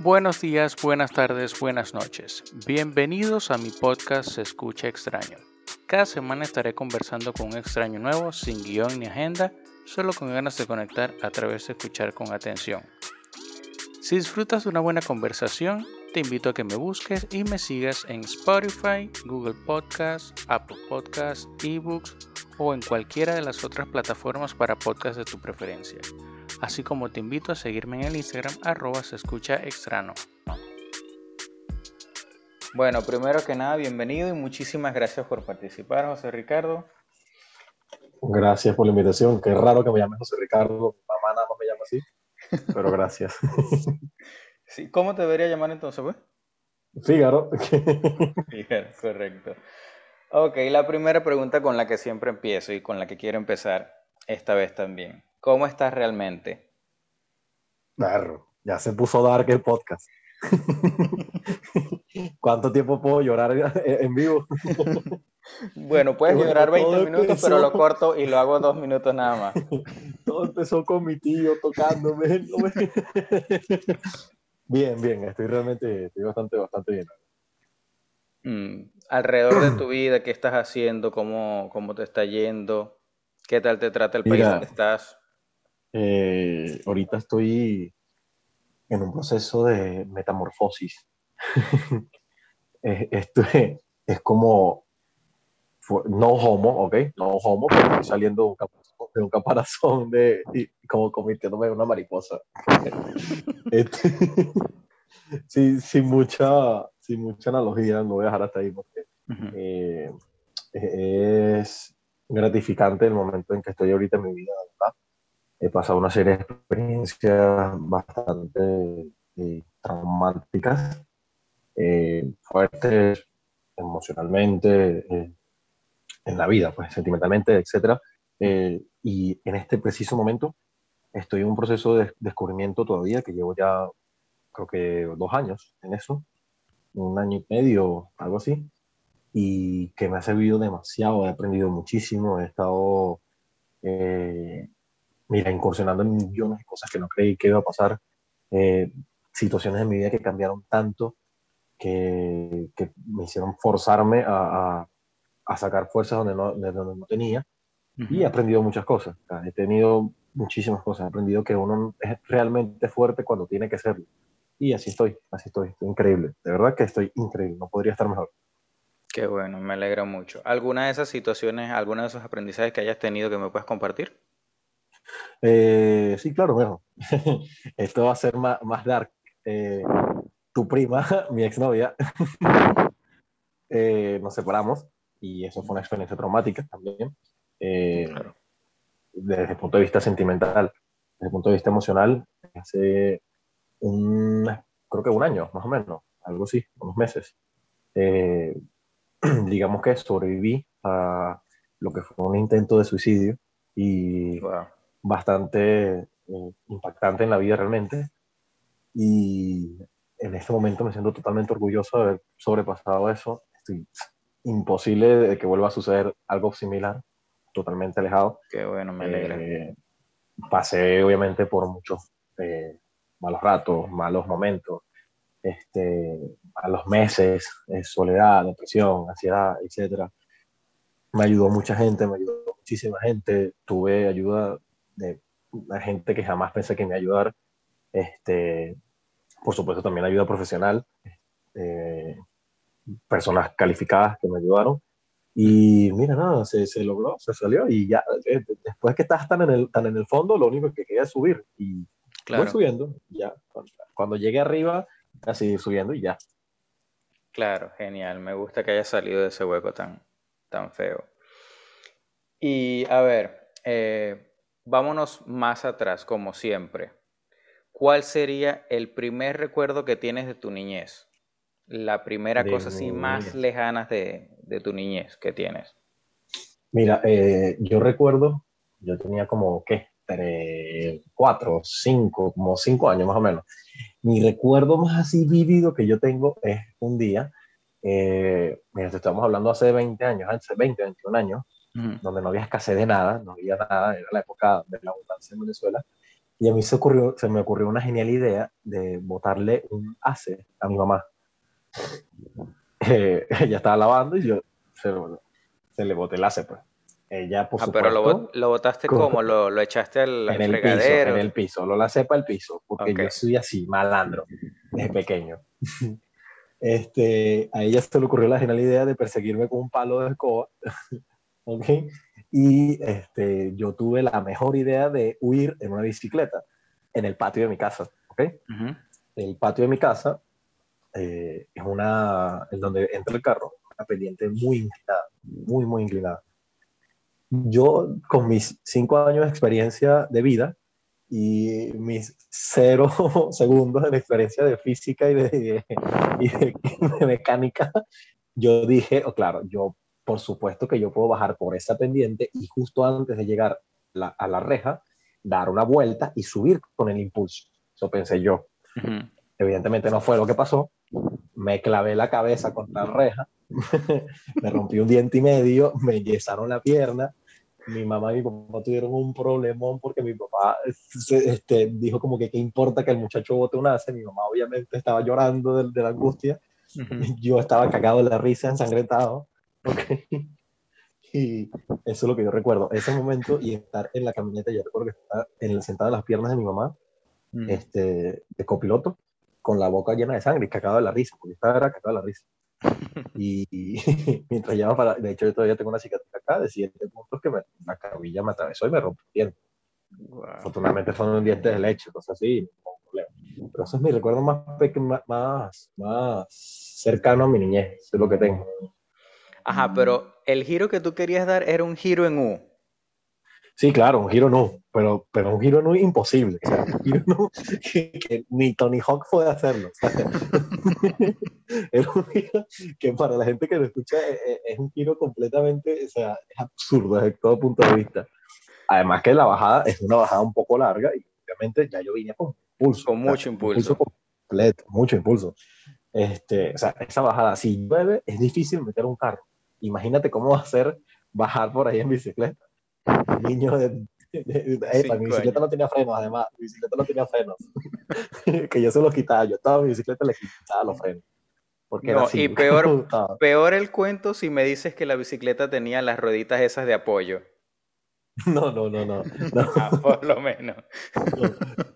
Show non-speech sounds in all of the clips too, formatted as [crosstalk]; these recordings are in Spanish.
Buenos días, buenas tardes, buenas noches. Bienvenidos a mi podcast Se Escucha Extraño. Cada semana estaré conversando con un extraño nuevo, sin guion ni agenda, solo con ganas de conectar a través de escuchar con atención. Si disfrutas de una buena conversación, te invito a que me busques y me sigas en Spotify, Google Podcasts, Apple Podcasts, eBooks o en cualquiera de las otras plataformas para podcasts de tu preferencia. Así como te invito a seguirme en el Instagram arroba se escucha extraño. Bueno, primero que nada, bienvenido y muchísimas gracias por participar, José Ricardo. Gracias por la invitación. Qué raro que me llame José Ricardo. Mamá nada más me llama así, pero gracias. [laughs] Sí, ¿Cómo te debería llamar entonces, pues? Fígaro. [laughs] Fígaro, correcto. Ok, la primera pregunta con la que siempre empiezo y con la que quiero empezar esta vez también. ¿Cómo estás realmente? Claro, ya se puso dark el podcast. [laughs] ¿Cuánto tiempo puedo llorar en vivo? Bueno, puedes llorar 20 minutos, pero lo corto y lo hago dos minutos nada más. [laughs] Todo empezó con mi tío tocándome. [laughs] Bien, bien, estoy realmente, estoy bastante, bastante bien. Mm, alrededor de tu vida, ¿qué estás haciendo? ¿Cómo, cómo te está yendo? ¿Qué tal te trata el país donde estás? Eh, ahorita estoy en un proceso de metamorfosis. [laughs] Esto es, es, como, no homo, ¿ok? No homo, pero estoy saliendo de un, de un caparazón de, y como convirtiéndome en una mariposa. [laughs] Este, [laughs] sí, sin, mucha, sin mucha analogía, lo voy a dejar hasta ahí porque eh, es gratificante el momento en que estoy ahorita en mi vida, ¿verdad? He pasado una serie de experiencias bastante eh, traumáticas, eh, fuertes emocionalmente, en la vida, pues sentimentalmente, etcétera, eh, y en este preciso momento estoy en un proceso de descubrimiento todavía, que llevo ya creo que dos años en eso, un año y medio, algo así, y que me ha servido demasiado, he aprendido muchísimo, he estado, eh, mira, incursionando en millones de cosas que no creí que iba a pasar, eh, situaciones en mi vida que cambiaron tanto, que, que me hicieron forzarme a, a, a sacar fuerzas donde no, donde no tenía, y he aprendido muchas cosas. he tenido muchísimas cosas. He aprendido que uno es realmente fuerte cuando tiene que serlo. Y así estoy, así estoy. Estoy increíble. De verdad que estoy increíble. No podría estar mejor. Qué bueno, me alegra mucho. ¿Alguna de esas situaciones, alguna de esos aprendizajes que hayas tenido que me puedas compartir? Eh, sí, claro, bueno. [laughs] Esto va a ser más, más dark. Eh, tu prima, [laughs] mi exnovia, [laughs] eh, nos separamos y eso fue una experiencia traumática también. Eh, desde el punto de vista sentimental, desde el punto de vista emocional, hace un, creo que un año más o menos, algo así, unos meses. Eh, [clears throat] digamos que sobreviví a lo que fue un intento de suicidio y bastante eh, impactante en la vida realmente. Y en este momento me siento totalmente orgulloso de haber sobrepasado eso. Estoy imposible de que vuelva a suceder algo similar totalmente alejado. Qué bueno, me alegra. Eh, pasé obviamente por muchos eh, malos ratos, malos momentos, este, malos meses, eh, soledad, depresión, ansiedad, etc. Me ayudó mucha gente, me ayudó muchísima gente, tuve ayuda de gente que jamás pensé que me ayudar. Este, por supuesto también ayuda profesional, personas calificadas que me ayudaron y mira, nada, se, se, logró, se salió y ya, eh, después que estás tan en el, tan en el fondo, lo único que queda es subir y voy subiendo, ya, cuando, llegue arriba, así subiendo y ya. Claro, genial, me gusta que haya salido de ese hueco tan, tan feo. Y a ver, eh, vámonos más atrás, como siempre. ¿Cuál sería el primer recuerdo que tienes de tu niñez? La primera cosa así más lejana de, de tu niñez que tienes? Mira, eh, yo recuerdo, yo tenía como, ¿qué? cuatro, cinco, como cinco años más o menos. Mi recuerdo más así vivido que yo tengo es un día, eh, mira, estamos hablando hace 20 años, hace 20, 21 años, donde no había escasez de nada, no había nada, era la época de la abundancia en Venezuela, Y a mí se, ocurrió, se me ocurrió una genial idea de botarle un ace a mi mamá. [laughs] Eh, ella estaba lavando y yo se, se le boté el ace, pues. Ella, por ah, supuesto, pero lo, botaste como, ¿Lo, lo echaste al en el piso, en el piso, lo lacé para el piso, porque yo soy así, malandro, desde pequeño. [laughs] Este, a ella se le ocurrió la genial idea de perseguirme con un palo de escoba, [laughs] ¿ok? Y este, yo tuve la mejor idea de huir en una bicicleta en el patio de mi casa, ¿ok? Ujú. El patio de mi casa eh, es una, en donde entra el carro, una pendiente muy inclinada, muy, muy inclinada. Yo, con mis cinco años de experiencia de vida y mis cero [laughs] segundos de experiencia de física y de, y de- de [laughs] mecánica, yo dije, oh, claro, yo por supuesto que yo puedo bajar por esa pendiente y justo antes de llegar la- a la reja, dar una vuelta y subir con el impulso. Eso pensé yo. Evidentemente no fue lo que pasó. Me clavé la cabeza contra la reja, [laughs] me rompí un diente y medio, me yesaron la pierna. Mi mamá y mi papá tuvieron un problemón porque mi papá se- este, dijo como que qué importa que el muchacho bote un ace. Mi mamá obviamente estaba llorando de, de la angustia. Yo estaba cagado de la risa, ensangrentado. ¿Ok? [laughs] Y eso es lo que yo recuerdo. Ese momento y estar en la camioneta, yo recuerdo que estaba en, sentado en las piernas de mi mamá Ujú. este, de copiloto con la boca llena de sangre y cagado de la risa, porque estaba era cagado de la risa. [laughs] Y, y [laughs] mientras llevaba para, de hecho yo todavía tengo una cicatriz acá de siete puntos que me, la cabilla me atravesó y me rompió el diente. Wow. Afortunadamente fueron dientes de leche, cosas así, no problema. Pero eso es mi recuerdo más, más, más cercano a mi niñez, eso es lo que tengo. Ajá, pero el giro que tú querías dar era un giro en U. Sí, claro, un giro no, pero, pero un giro no imposible. O sea, un giro no que, [laughs] que ni Tony Hawk puede hacerlo. o [laughs] sea, era un giro que para la gente que lo escucha es, es- es un giro completamente, o sea, es absurdo desde todo punto de vista. Además que la bajada es una bajada un poco larga y obviamente ya yo vine con impulso. Con o sea, mucho impulso. completo, mucho impulso. Este, o sea, esa bajada, si llueve, es difícil meter un carro. Imagínate cómo va a ser bajar por ahí en bicicleta. Un niño de... de- de- epa, Cinco mi bicicleta años. no tenía frenos, además. Mi bicicleta no tenía frenos. [laughs] que yo se los quitaba. Yo estaba en mi bicicleta le quitaba los frenos. Porque era No, y peor- Peor el cuento si me dices que la bicicleta tenía las rueditas esas de apoyo. [laughs] no, no, no, no. no. [laughs] Ah, por lo menos.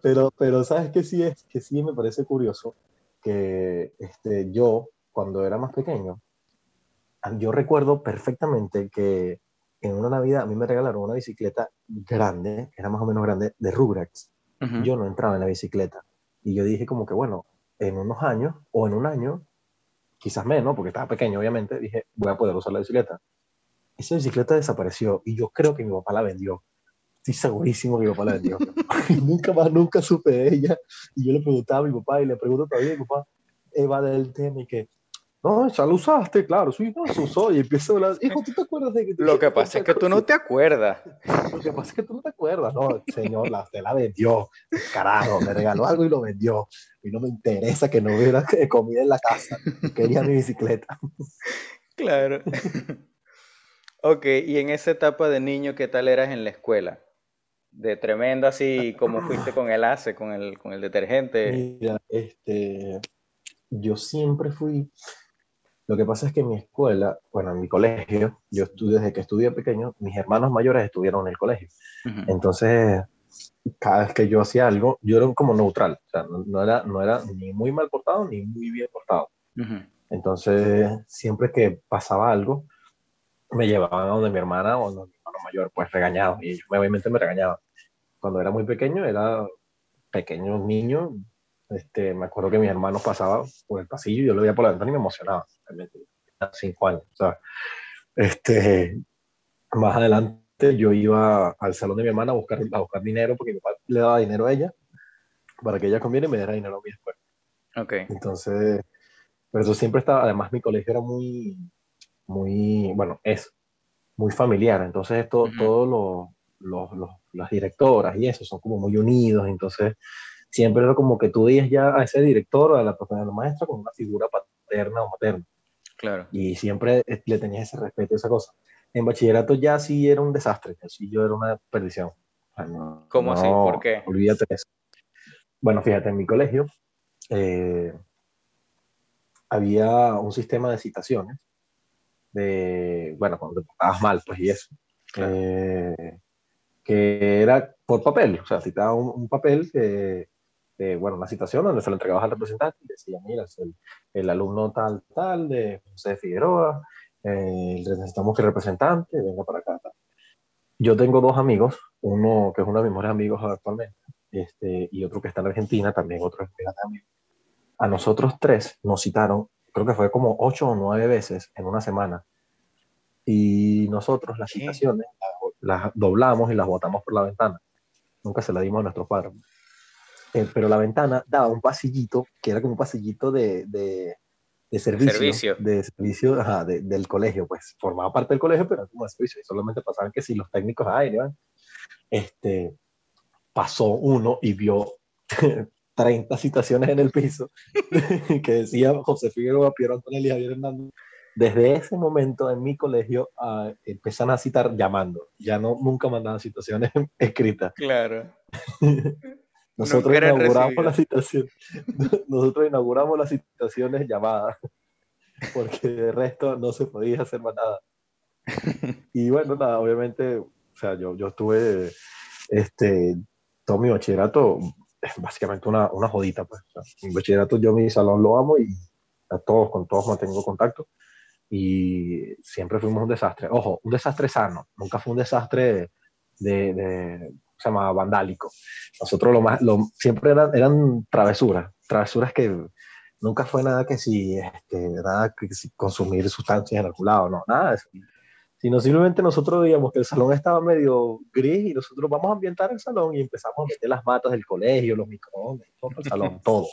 Pero, pero ¿sabes qué sí es? Que sí me parece curioso que este, yo, cuando era más pequeño, yo recuerdo perfectamente que en una Navidad a mí me regalaron una bicicleta grande, era más o menos grande, de Rugrats. Ujú. Yo no entraba en la bicicleta. Y yo dije como que, bueno, en unos años o en un año, quizás menos, porque estaba pequeño, obviamente, dije, voy a poder usar la bicicleta. Esa bicicleta desapareció y yo creo que mi papá la vendió. Estoy segurísimo que mi papá la vendió. [laughs] y nunca más, nunca supe de ella. Y yo le preguntaba a mi papá y le pregunto todavía a mi papá, Eva del tema y que, no, ya lo usaste, claro, sí, no, se usó. Y empiezo a hablar, hijo, ¿tú te acuerdas de que Lo que pasa es que tú no te acuerdas. Lo que pasa es que tú no te acuerdas, no, señor, la, usted la vendió, carajo, me regaló algo y lo vendió. Y no me interesa que no hubiera [laughs] comida en la casa, quería mi bicicleta. Claro. [laughs] Ok, y en esa etapa de niño, ¿qué tal eras en la escuela? De tremendo así, como fuiste con el ACE, con el, con el detergente. Mira, este, yo siempre fui, lo que pasa es que en mi escuela, bueno, en mi colegio, yo estudié desde que estudié pequeño, mis hermanos mayores estuvieron en el colegio. Entonces, cada vez que yo hacía algo, yo era como neutral, o sea, no, no era, no era ni muy mal portado ni muy bien portado. Entonces, siempre que pasaba algo, me llevaban a donde mi hermana o donde mi hermano mayor, pues regañado. Y ellos obviamente me regañaban. Cuando era muy pequeño, era pequeño niño. Este, me acuerdo que mis hermanos pasaban por el pasillo y yo lo veía por la ventana y me emocionaba. Realmente, cinco años. Este, más adelante yo iba al salón de mi hermana a buscar, a buscar dinero porque mi papá le daba dinero a ella para que ella comiera y me diera dinero a mí después. Entonces, pero eso siempre estaba, además mi colegio era muy, muy, bueno, es muy familiar, entonces to- Ujú. todos los, los, los- las directoras y eso son como muy unidos, entonces siempre era como que tú veías ya a ese director o a la profesora la maestra como una figura paterna o materna, Claro. y siempre eh, le tenías ese respeto, esa cosa. En bachillerato ya sí era un desastre, así yo era una perdición. O ¿Cómo así? ¿Por qué? Olvídate de eso. Bueno, fíjate, en mi colegio eh, había un sistema de citaciones de, bueno, cuando te portabas mal, pues y eso. Eh, que era por papel, o sea, citaba un, papel que, bueno, una citación donde se lo entregabas al representante y decía, mira, es el, alumno tal, tal, de José Figueroa, eh, necesitamos que el representante venga para acá. Yo tengo dos amigos, uno que es uno de mis mejores amigos actualmente, este, y otro que está en Argentina, también otro estudiante amigo. A nosotros tres nos citaron, creo que fue como ocho o nueve veces en una semana. Y nosotros las citaciones las, doblamos y las botamos por la ventana. Nunca se la dimos a nuestros padres. Eh, pero la ventana daba un pasillito, que era como un pasillito de, de, de servicio, de servicio ajá, del colegio, pues formaba parte del colegio, pero como de servicio, y solamente pasaban que si los técnicos aire, este, pasó uno y vio [laughs] 30 citaciones en el piso [laughs] que decía José Figueroa, Piero Antonelli y Javier Hernández. Desde ese momento en mi colegio uh, empezaron a citar llamando, ya no nunca mandaban citaciones [laughs] escritas. Claro. Nosotros inauguramos la citación, [laughs] nosotros inauguramos las citaciones llamadas, [laughs] porque de resto no se podía hacer más nada. [laughs] Y bueno, nada, obviamente, o sea, yo, yo estuve, este, todo mi bachillerato, es básicamente una, una jodita, pues. mi bachillerato, yo mi salón lo amo y a todos, con todos mantengo contacto. Y siempre fuimos un desastre. Ojo, un desastre sano, nunca fue un desastre de, de se llama vandálico. Nosotros lo más, lo, siempre eran, eran travesuras, travesuras que nunca fue nada que si, este, nada que si consumir sustancias en algún lado, no, nada de eso sino simplemente nosotros veíamos que el salón estaba medio gris y nosotros vamos a ambientar el salón y empezamos a meter las matas del colegio, los microondas, todo el salón, [laughs] todo.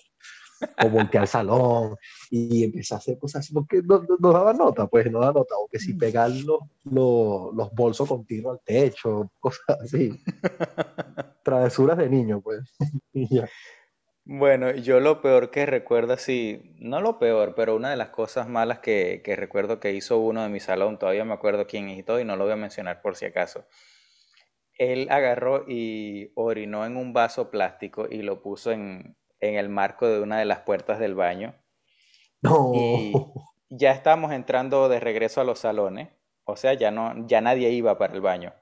O voltear salón y empezar a hacer cosas así, porque no, no, daba nota, pues no daba nota, o que si mm. pegar los, los, los bolsos continuos al techo, [laughs] cosas así. Travesuras de niño, pues. [laughs] y ya. Bueno, yo lo peor que recuerdo, sí, no lo peor, pero una de las cosas malas que, que recuerdo que hizo uno de mi salón, todavía me acuerdo quién es y todo, y no lo voy a mencionar por si acaso. Él agarró y orinó en un vaso plástico y lo puso en, en el marco de una de las puertas del baño. No. Y ya estábamos entrando de regreso a los salones, o sea, ya, no, ya nadie iba para el baño.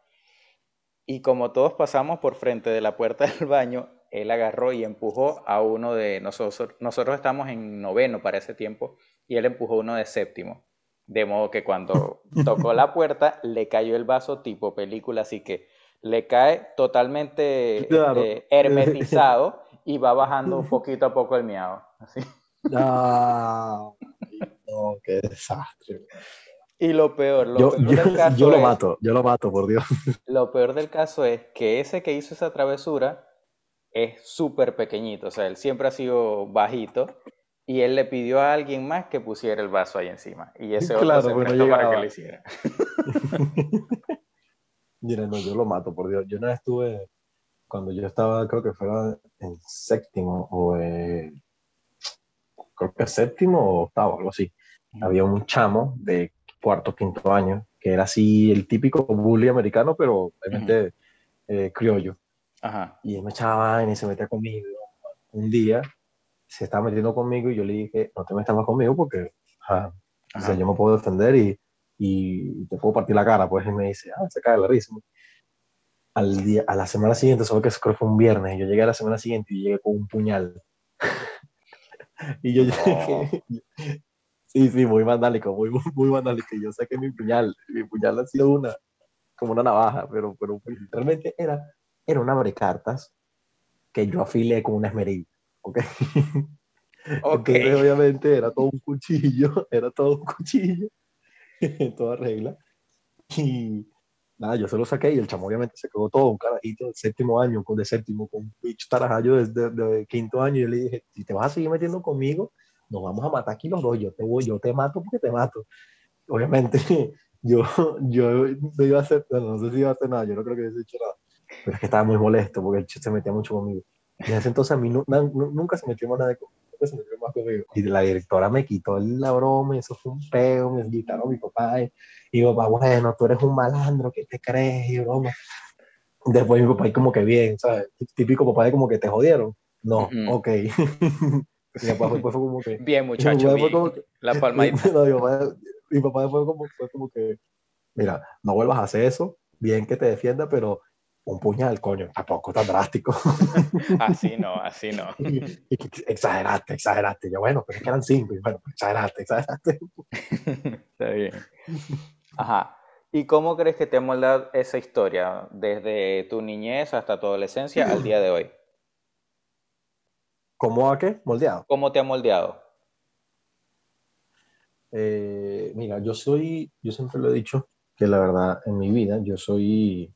Y como todos pasamos por frente de la puerta del baño, él agarró y empujó a uno de nosotros. Nosotros estamos en noveno para ese tiempo y él empujó uno de séptimo. De modo que cuando [laughs] tocó la puerta le cayó el vaso tipo película, así que le cae totalmente este, hermetizado [laughs] y va bajando poquito a poco el miado. Así. [laughs] No, qué desastre. Y lo peor, lo yo, peor del caso yo lo mato, yo lo mato, por Dios. [laughs] Lo peor del caso es que ese que hizo esa travesura es súper pequeñito, o sea, él siempre ha sido bajito y él le pidió a alguien más que pusiera el vaso ahí encima y [laughs] ese otro se prestó para que lo hiciera. Mira, no, yo lo mato, por Dios. Yo no estuve, cuando yo estaba, creo que fuera en séptimo o creo que séptimo o octavo, algo así. Había un chamo de cuarto, quinto año, que era así el típico bully americano, pero obviamente eh, criollo. Y él me echaba y se metía conmigo. Un día se estaba metiendo conmigo y yo le dije, no te metas más conmigo porque o sea, yo me puedo defender y, y, te puedo partir la cara. Pues él me dice, ah, se cae la risa. Al día, a la semana siguiente, solo que creo que fue un viernes, yo llegué a la semana siguiente y llegué con un puñal. [laughs] y yo llegué, sí, sí, muy vandálico, muy, muy, vandálico. Y yo saqué mi puñal, mi puñal ha sido una, como una navaja, pero, pero realmente era era un abre cartas que yo afilé con una esmerilla. ¿Ok? [laughs] okay. obviamente era todo un cuchillo, [laughs] era todo un cuchillo, en toda regla. Y nada, yo se lo saqué y el chamo obviamente se quedó todo, un carajito de séptimo año, con de séptimo, con un bicho tarajallo desde de, quinto año. Y yo le dije, si te vas a seguir metiendo conmigo, nos vamos a matar aquí los dos. Yo te, voy, yo te mato porque te mato. Obviamente, [laughs] yo, yo no iba a hacer, no sé si iba a hacer nada, yo no creo que hubiese hecho nada pero es que estaba muy molesto porque el se metía mucho conmigo. Y en ese entonces a mí nunca se metió más nada conmigo, nunca se metió conmigo. Y la directora me quitó la broma y eso fue un peo, me invitaron a mi papá y, y papá, bueno, tú eres un malandro, ¿qué te crees? Y broma. Después mi papá ahí como que bien, ¿sabes? Típico papá de como que te jodieron. No, Ujú. ok. [laughs] mi papá después fue como que... Bien, muchacho, bien. fue como que- La [laughs] palmadita. No, mi, papá, mi papá después como, fue como que, mira, no vuelvas a hacer eso, bien que te defienda, pero un puñal, coño, tampoco tan drástico. [laughs] Así no, así no. Y- y que exageraste, exageraste. Yo, bueno, pero es que eran cinco. Y bueno, exageraste, exageraste. [laughs] Está bien. Ajá. ¿Y cómo crees que te ha moldado esa historia desde tu niñez hasta tu adolescencia al día de hoy? ¿Cómo a qué? Moldeado. ¿Cómo te ha moldeado? Eh, mira, yo soy, yo siempre lo he dicho, que la verdad en mi vida yo soy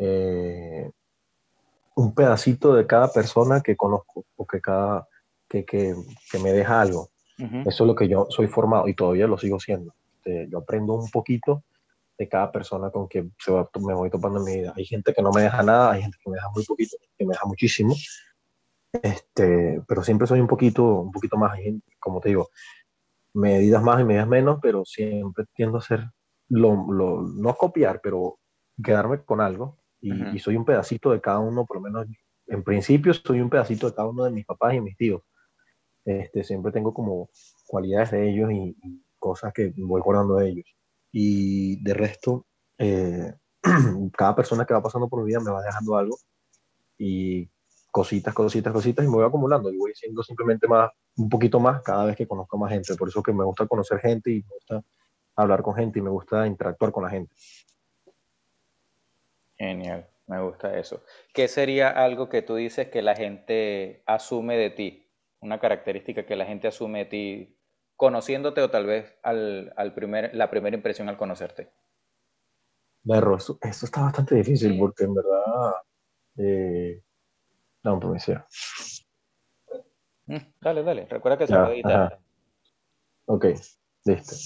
eh, un pedacito de cada persona que conozco o que, cada, que, que, que me deja algo. Ujú. Eso es lo que yo soy formado y todavía lo sigo siendo. Este, yo aprendo un poquito de cada persona con que se va- me voy topando en mi vida. Hay gente que no me deja nada, hay gente que me deja muy poquito, que me deja muchísimo. Este, pero siempre soy un poquito, un poquito más, como te digo, medidas más y medidas menos, pero siempre tiendo a hacer lo, lo- no copiar, pero quedarme con algo. Y, Ujú. y soy un pedacito de cada uno, por lo menos en principio soy un pedacito de cada uno de mis papás y mis tíos. Este, siempre tengo como cualidades de ellos y, y cosas que voy guardando de ellos. Y de resto, eh, [clears throat] cada persona que va pasando por mi vida me va dejando algo y cositas, cositas, cositas y me voy acumulando y voy siendo simplemente más, un poquito más cada vez que conozco más gente. Por eso que me gusta conocer gente y me gusta hablar con gente y me gusta interactuar con la gente. Genial, me gusta eso. ¿Qué sería algo que tú dices que la gente asume de ti? Una característica que la gente asume de ti conociéndote o tal vez al, al primer, la primera impresión al conocerte. Berro, eso, eso está bastante difícil porque en verdad... Eh, no, pues me sea. Mm, dale, dale, recuerda que se puede editar. Ok, listo.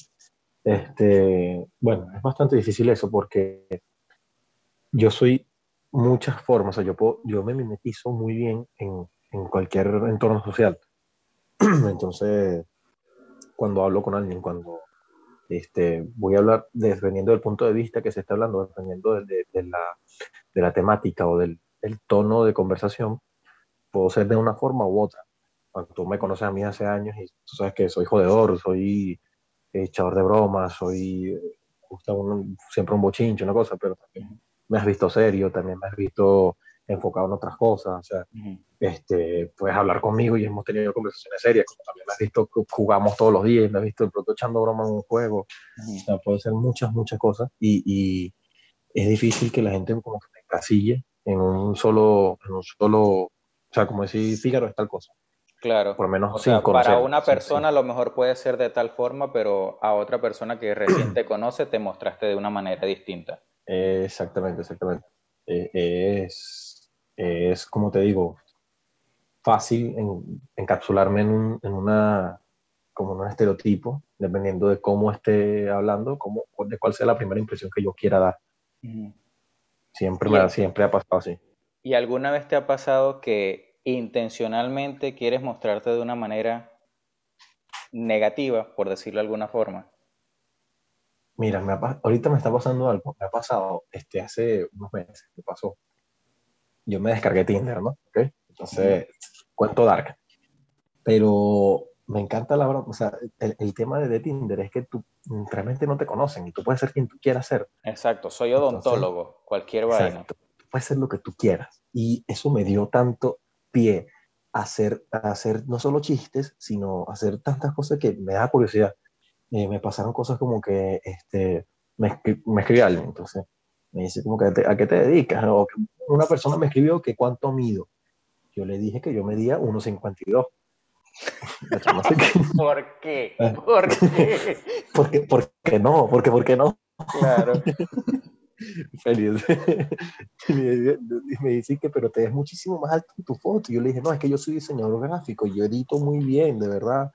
Este, bueno, es bastante difícil eso porque yo soy muchas formas, o sea, yo, puedo, yo me mimetizo muy bien en, en cualquier entorno social. [clears throat] Entonces, cuando hablo con alguien, cuando este, voy a hablar, dependiendo del punto de vista que se está hablando, dependiendo de, de- de la, de la temática o del, del tono de conversación, puedo ser de una forma u otra. Cuando tú me conoces a mí hace años y tú sabes que soy jodedor, soy echador de bromas, soy eh, gusta un- siempre un bochinche, una cosa, pero también me has visto serio, también me has visto enfocado en otras cosas, o sea, Ujú. este, puedes hablar conmigo y hemos tenido conversaciones serias, como también me has visto jugamos todos los días, me has visto de pronto echando broma en un juego, Ujú. o sea, puede ser muchas, muchas cosas y, y es difícil que la gente como que me encasille en un solo, en un solo, o sea, como decir, Fígaro es tal cosa, Claro. por lo menos O sea, conocer. para una Sí, persona a lo mejor puede ser de tal forma, pero a otra persona que recién te [clears throat] conoce te mostraste de una manera distinta. Exactamente, exactamente. Eh, es, es, como te digo, fácil en- encapsularme en, un, en una, como en un estereotipo, dependiendo de cómo esté hablando, cómo, de cuál sea la primera impresión que yo quiera dar. Siempre, me siempre ha pasado así. ¿Y alguna vez te ha pasado que intencionalmente quieres mostrarte de una manera negativa, por decirlo de alguna forma? Mira, me ha ahorita me está pasando algo, me ha pasado este, hace unos meses, me pasó. Yo me descargué Tinder, ¿no? ¿Ok? Entonces, cuento dark. Pero me encanta la broma, o sea, el, el tema de, de Tinder es que tú realmente no te conocen y tú puedes ser quien tú quieras ser. Exacto, soy Entonces, odontólogo, cualquier vaina. Exacto. Puedes ser lo que tú quieras. Y eso me dio tanto pie a hacer, a hacer no solo chistes, sino a hacer tantas cosas que me da curiosidad. Eh, me pasaron cosas como que este, me, escri- me escribió alguien, entonces me dice como que "¿Te- a qué te dedicas, o una persona me escribió que cuánto mido. Yo le dije que yo medía 1,52. La chama se quedó, ¿Por qué? ¿Por [laughs] qué? ¿Por qué, por qué no? ¿Por qué, por qué no? Claro. [laughs] Feliz. [laughs] me dice que, pero te ves muchísimo más alto en tu foto. Y yo le dije, no, es que yo soy diseñador gráfico, yo edito muy bien, de verdad.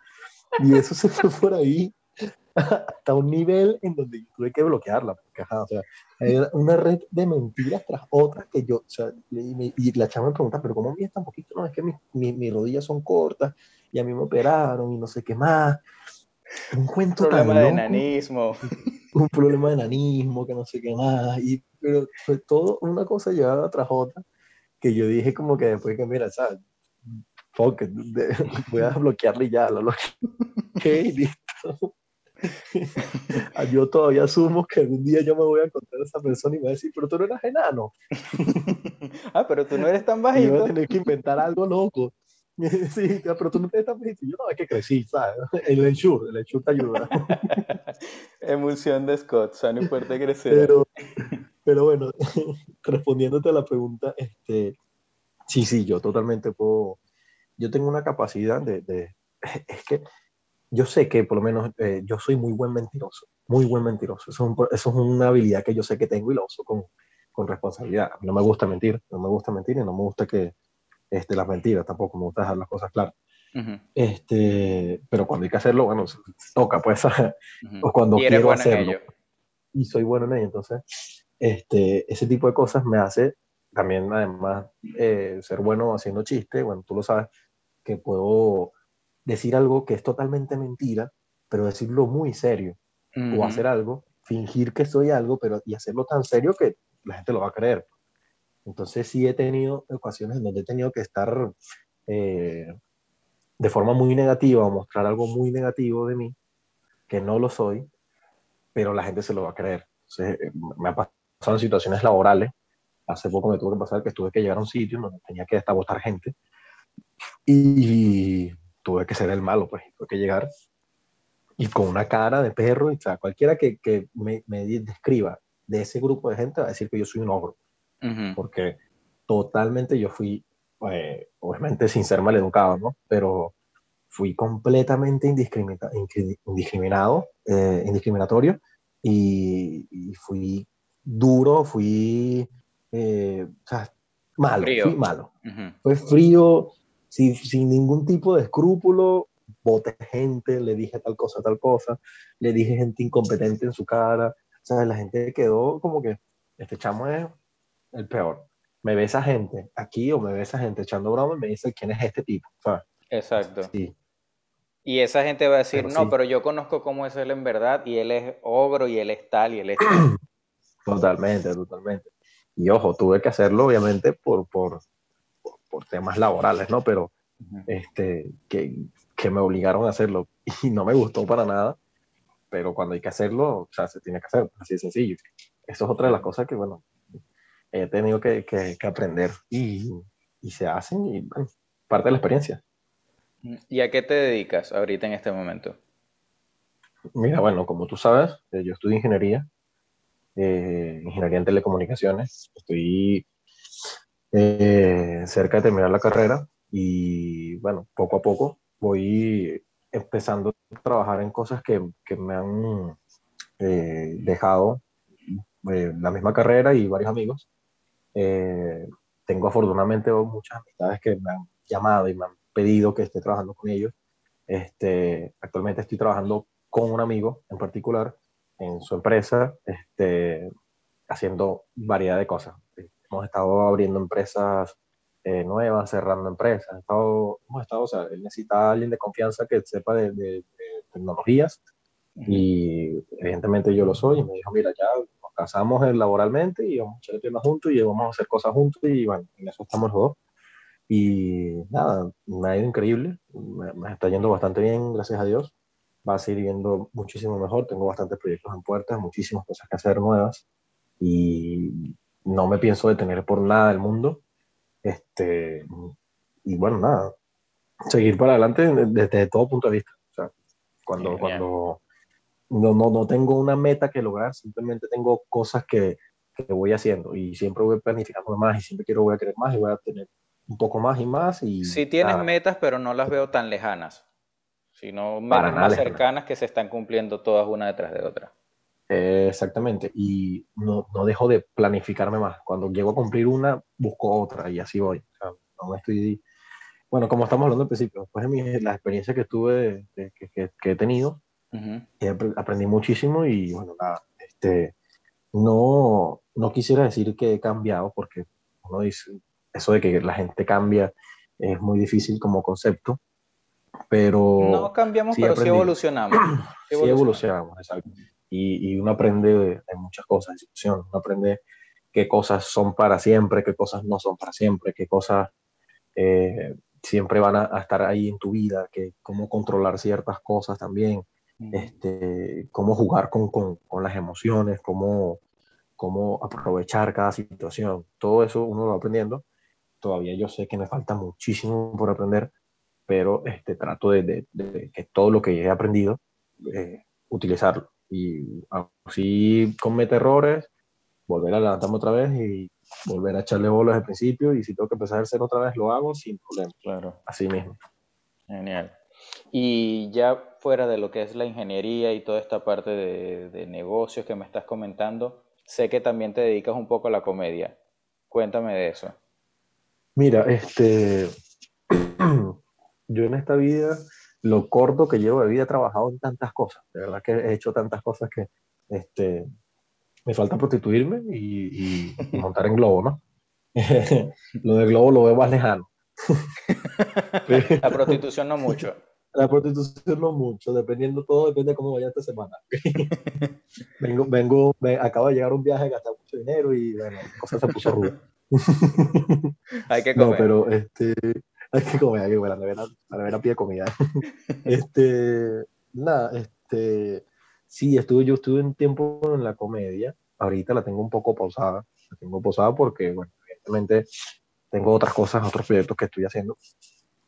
Y eso se fue por ahí hasta un nivel en donde tuve que bloquearla, porque, ajá, o sea, era una red de mentiras tras otras que yo, o sea, y, me- y la chama me pregunta, pero ¿cómo mides tan poquito? No, es que mis, mis, mis rodillas son cortas y a mí me operaron y no sé qué más. Un cuento tan Problema de loco enanismo. un problema de enanismo, que no sé qué más, y pero fue todo una cosa llevada tras otra que yo dije como que después que, mira, ¿sabes? Fuck voy a bloquearle ya, lo bloqueé y listo. [laughs] yo todavía asumo que algún día yo me voy a encontrar a esa persona y me va a decir, pero tú no eras enano. [laughs] ah, pero tú no eres tan bajito. Y voy a tener que inventar algo loco. [laughs] sí, pero tú no eres tan bajito. Yo no, es que crecí, ¿sabes? El ensure, el ensure te ayuda. Emulsión de Scott, sano y fuerte crecer. Pero, pero bueno, respondiéndote a la pregunta, este, sí, sí, yo totalmente puedo, yo tengo una capacidad de, de es que yo sé que por lo menos eh, yo soy muy buen mentiroso, muy buen mentiroso. Eso es, eso es, una habilidad que yo sé que tengo y lo uso con, con responsabilidad. No me gusta mentir, no me gusta mentir y no me gusta que este, las mentiras tampoco, me gusta dejar las cosas claras. este, pero cuando hay que hacerlo, bueno, toca, pues, [laughs] o cuando quiero hacerlo. Y soy bueno en ello, entonces, este, ese tipo de cosas me hace también, además, eh, ser bueno haciendo chistes, bueno, tú lo sabes, que puedo decir algo que es totalmente mentira, pero decirlo muy serio, o hacer algo, fingir que soy algo, pero y hacerlo tan serio que la gente lo va a creer. Entonces sí he tenido ocasiones en donde he tenido que estar eh, de forma muy negativa o mostrar algo muy negativo de mí, que no lo soy, pero la gente se lo va a creer. Entonces, me ha pasado en situaciones laborales. Hace poco me tuvo que pasar que tuve que llegar a un sitio donde tenía que hasta votar gente y tuve que ser el malo, pues tuve que llegar y con una cara de perro, y, o sea, cualquiera que, que me, me, describa de ese grupo de gente va a decir que yo soy un ogro, porque totalmente yo fui, eh, obviamente sin ser maleducado, ¿no? Pero fui completamente indiscriminado, eh, indiscriminatorio y, fui duro, fui eh, o sea, malo, fui malo. Fue frío, sin, sin, ningún tipo de escrúpulo, boté gente, le dije tal cosa, tal cosa, le dije gente incompetente en su cara, o sea, la gente quedó como que, este chamo es el peor. Me ve esa gente aquí o me ve esa gente echando broma y me dice quién es este tipo, Exacto. Sí. Y esa gente va a decir, no, pero yo conozco cómo es él en verdad y él es ogro y él es tal y él es tal. [clears throat] Totalmente, totalmente. Y ojo, tuve que hacerlo obviamente por, por, por temas laborales, ¿no? Pero este, que, que, me obligaron a hacerlo [laughs] y no me gustó para nada, pero cuando hay que hacerlo, o sea, se tiene que hacer, así de sencillo. Eso es otra de las cosas que, bueno, he tenido que, que, aprender y, y, se hacen y, bueno, parte de la experiencia. ¿Y a qué te dedicas ahorita en este momento? Mira, bueno, como tú sabes, eh, yo estudio ingeniería, eh, ingeniería en telecomunicaciones. Estoy eh, cerca de terminar la carrera y bueno, poco a poco voy empezando a trabajar en cosas que, que me han eh, dejado eh, la misma carrera y varios amigos. tengo afortunadamente muchas amistades que me han llamado y me han pedido que esté trabajando con ellos. Este, actualmente estoy trabajando con un amigo en particular en su empresa, este, haciendo variedad de cosas hemos estado abriendo empresas eh, nuevas, cerrando empresas, estado, hemos estado, o sea, él necesita a alguien de confianza que sepa de, tecnologías y evidentemente yo lo soy y me dijo, mira, ya nos casamos laboralmente y vamos a echar el juntos y vamos a hacer cosas juntos y bueno, en eso estamos los dos. Y nada, me ha ido increíble, me, me está yendo bastante bien, gracias a Dios. Va a seguir yendo muchísimo mejor, tengo bastantes proyectos en puertas, muchísimas cosas que hacer nuevas y no me pienso detener por nada del mundo. Este, y bueno, nada, seguir para adelante desde, todo punto de vista. O sea, cuando, cuando no, no, no, tengo una meta que lograr, simplemente tengo cosas que, que, voy haciendo y siempre voy planificando más y siempre quiero voy a querer más y voy a tener un poco más y más. Y, sí tienes metas, pero no las veo tan lejanas, sino más cercanas que se están cumpliendo todas una detrás de otra exactamente, y no, no, dejo de planificarme más. Cuando llego a cumplir una, busco otra y así voy. no estoy... Bueno, como estamos hablando al principio, después de mi, la experiencia que tuve, que, que, he tenido, aprendí muchísimo y bueno, nada, este, no, no quisiera decir que he cambiado porque uno dice, eso de que la gente cambia es muy difícil como concepto, pero... No cambiamos, pero sí evolucionamos. [clears throat] sí evolucionamos, exacto y, y uno aprende de, muchas cosas, de situación, uno aprende qué cosas son para siempre, qué cosas no son para siempre, qué cosas eh, siempre van a, estar ahí en tu vida, que cómo controlar ciertas cosas también, este, cómo jugar con, con, con, las emociones, cómo, cómo aprovechar cada situación. Todo eso uno lo va aprendiendo. Todavía yo sé que me falta muchísimo por aprender, pero este, trato de, de, que todo lo que he aprendido, eh, utilizarlo. Y así comete errores, volver a levantarme otra vez y volver a echarle bolas al principio y si tengo que empezar a hacer otra vez lo hago sin problema. Claro. Así mismo. Genial. Y ya fuera de lo que es la ingeniería y toda esta parte de, de, negocios que me estás comentando, sé que también te dedicas un poco a la comedia. Cuéntame de eso. Mira, este, [clears throat] yo en esta vida, lo corto que llevo de vida, he trabajado en tantas cosas. De verdad que he hecho tantas cosas que este, me falta prostituirme y, [laughs] montar en globo, ¿no? [laughs] lo del globo lo veo más lejano. [laughs] La prostitución no mucho. La prostitución no mucho, dependiendo todo, depende de cómo vaya esta semana. vengo, vengo, acabo de llegar un viaje, gastar mucho dinero y bueno, la cosa se puso ruda. hay que comer. No, pero este, hay que comer, hay que comer, la nevera, la nevera pide comida. [laughs] este, nada, este, Sí, estuve, yo estuve un tiempo en la comedia, ahorita la tengo un poco pausada, la tengo pausada porque, bueno, evidentemente tengo otras cosas, otros proyectos que estoy haciendo.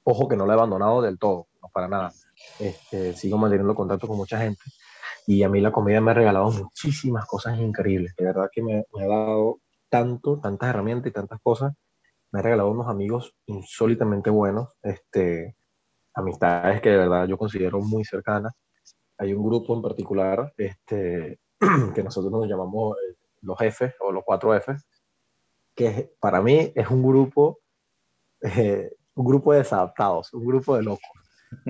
Ojo que no la he abandonado del todo, no para nada. Este, sigo manteniendo contacto con mucha gente y a mí la comedia me ha regalado muchísimas cosas increíbles. De verdad que me, me ha dado tanto, tantas herramientas y tantas cosas. Me ha regalado unos amigos insólitamente buenos, este, amistades que de verdad yo considero muy cercanas hay un grupo en particular este, [clears throat] que nosotros nos llamamos eh, los F o los cuatro F, que para mí es un grupo, eh, un grupo de desadaptados, un grupo de locos.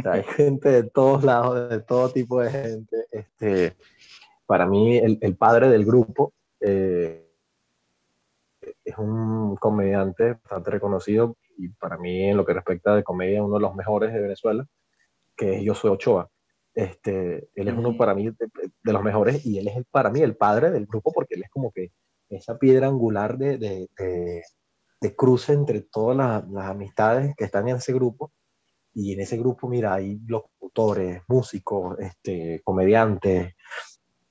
hay [laughs] gente de todos lados, de todo tipo de gente. Este, para mí, el, el padre del grupo eh, es un comediante bastante reconocido y para mí, en lo que respecta de comedia, uno de los mejores de Venezuela, que es Josué Ochoa. Este, él es uno para mí de, los mejores y él es para mí el padre del grupo porque él es como que esa piedra angular de, de, de, cruce entre todas las, las, amistades que están en ese grupo. Y en ese grupo, mira, hay locutores, músicos, este, comediantes,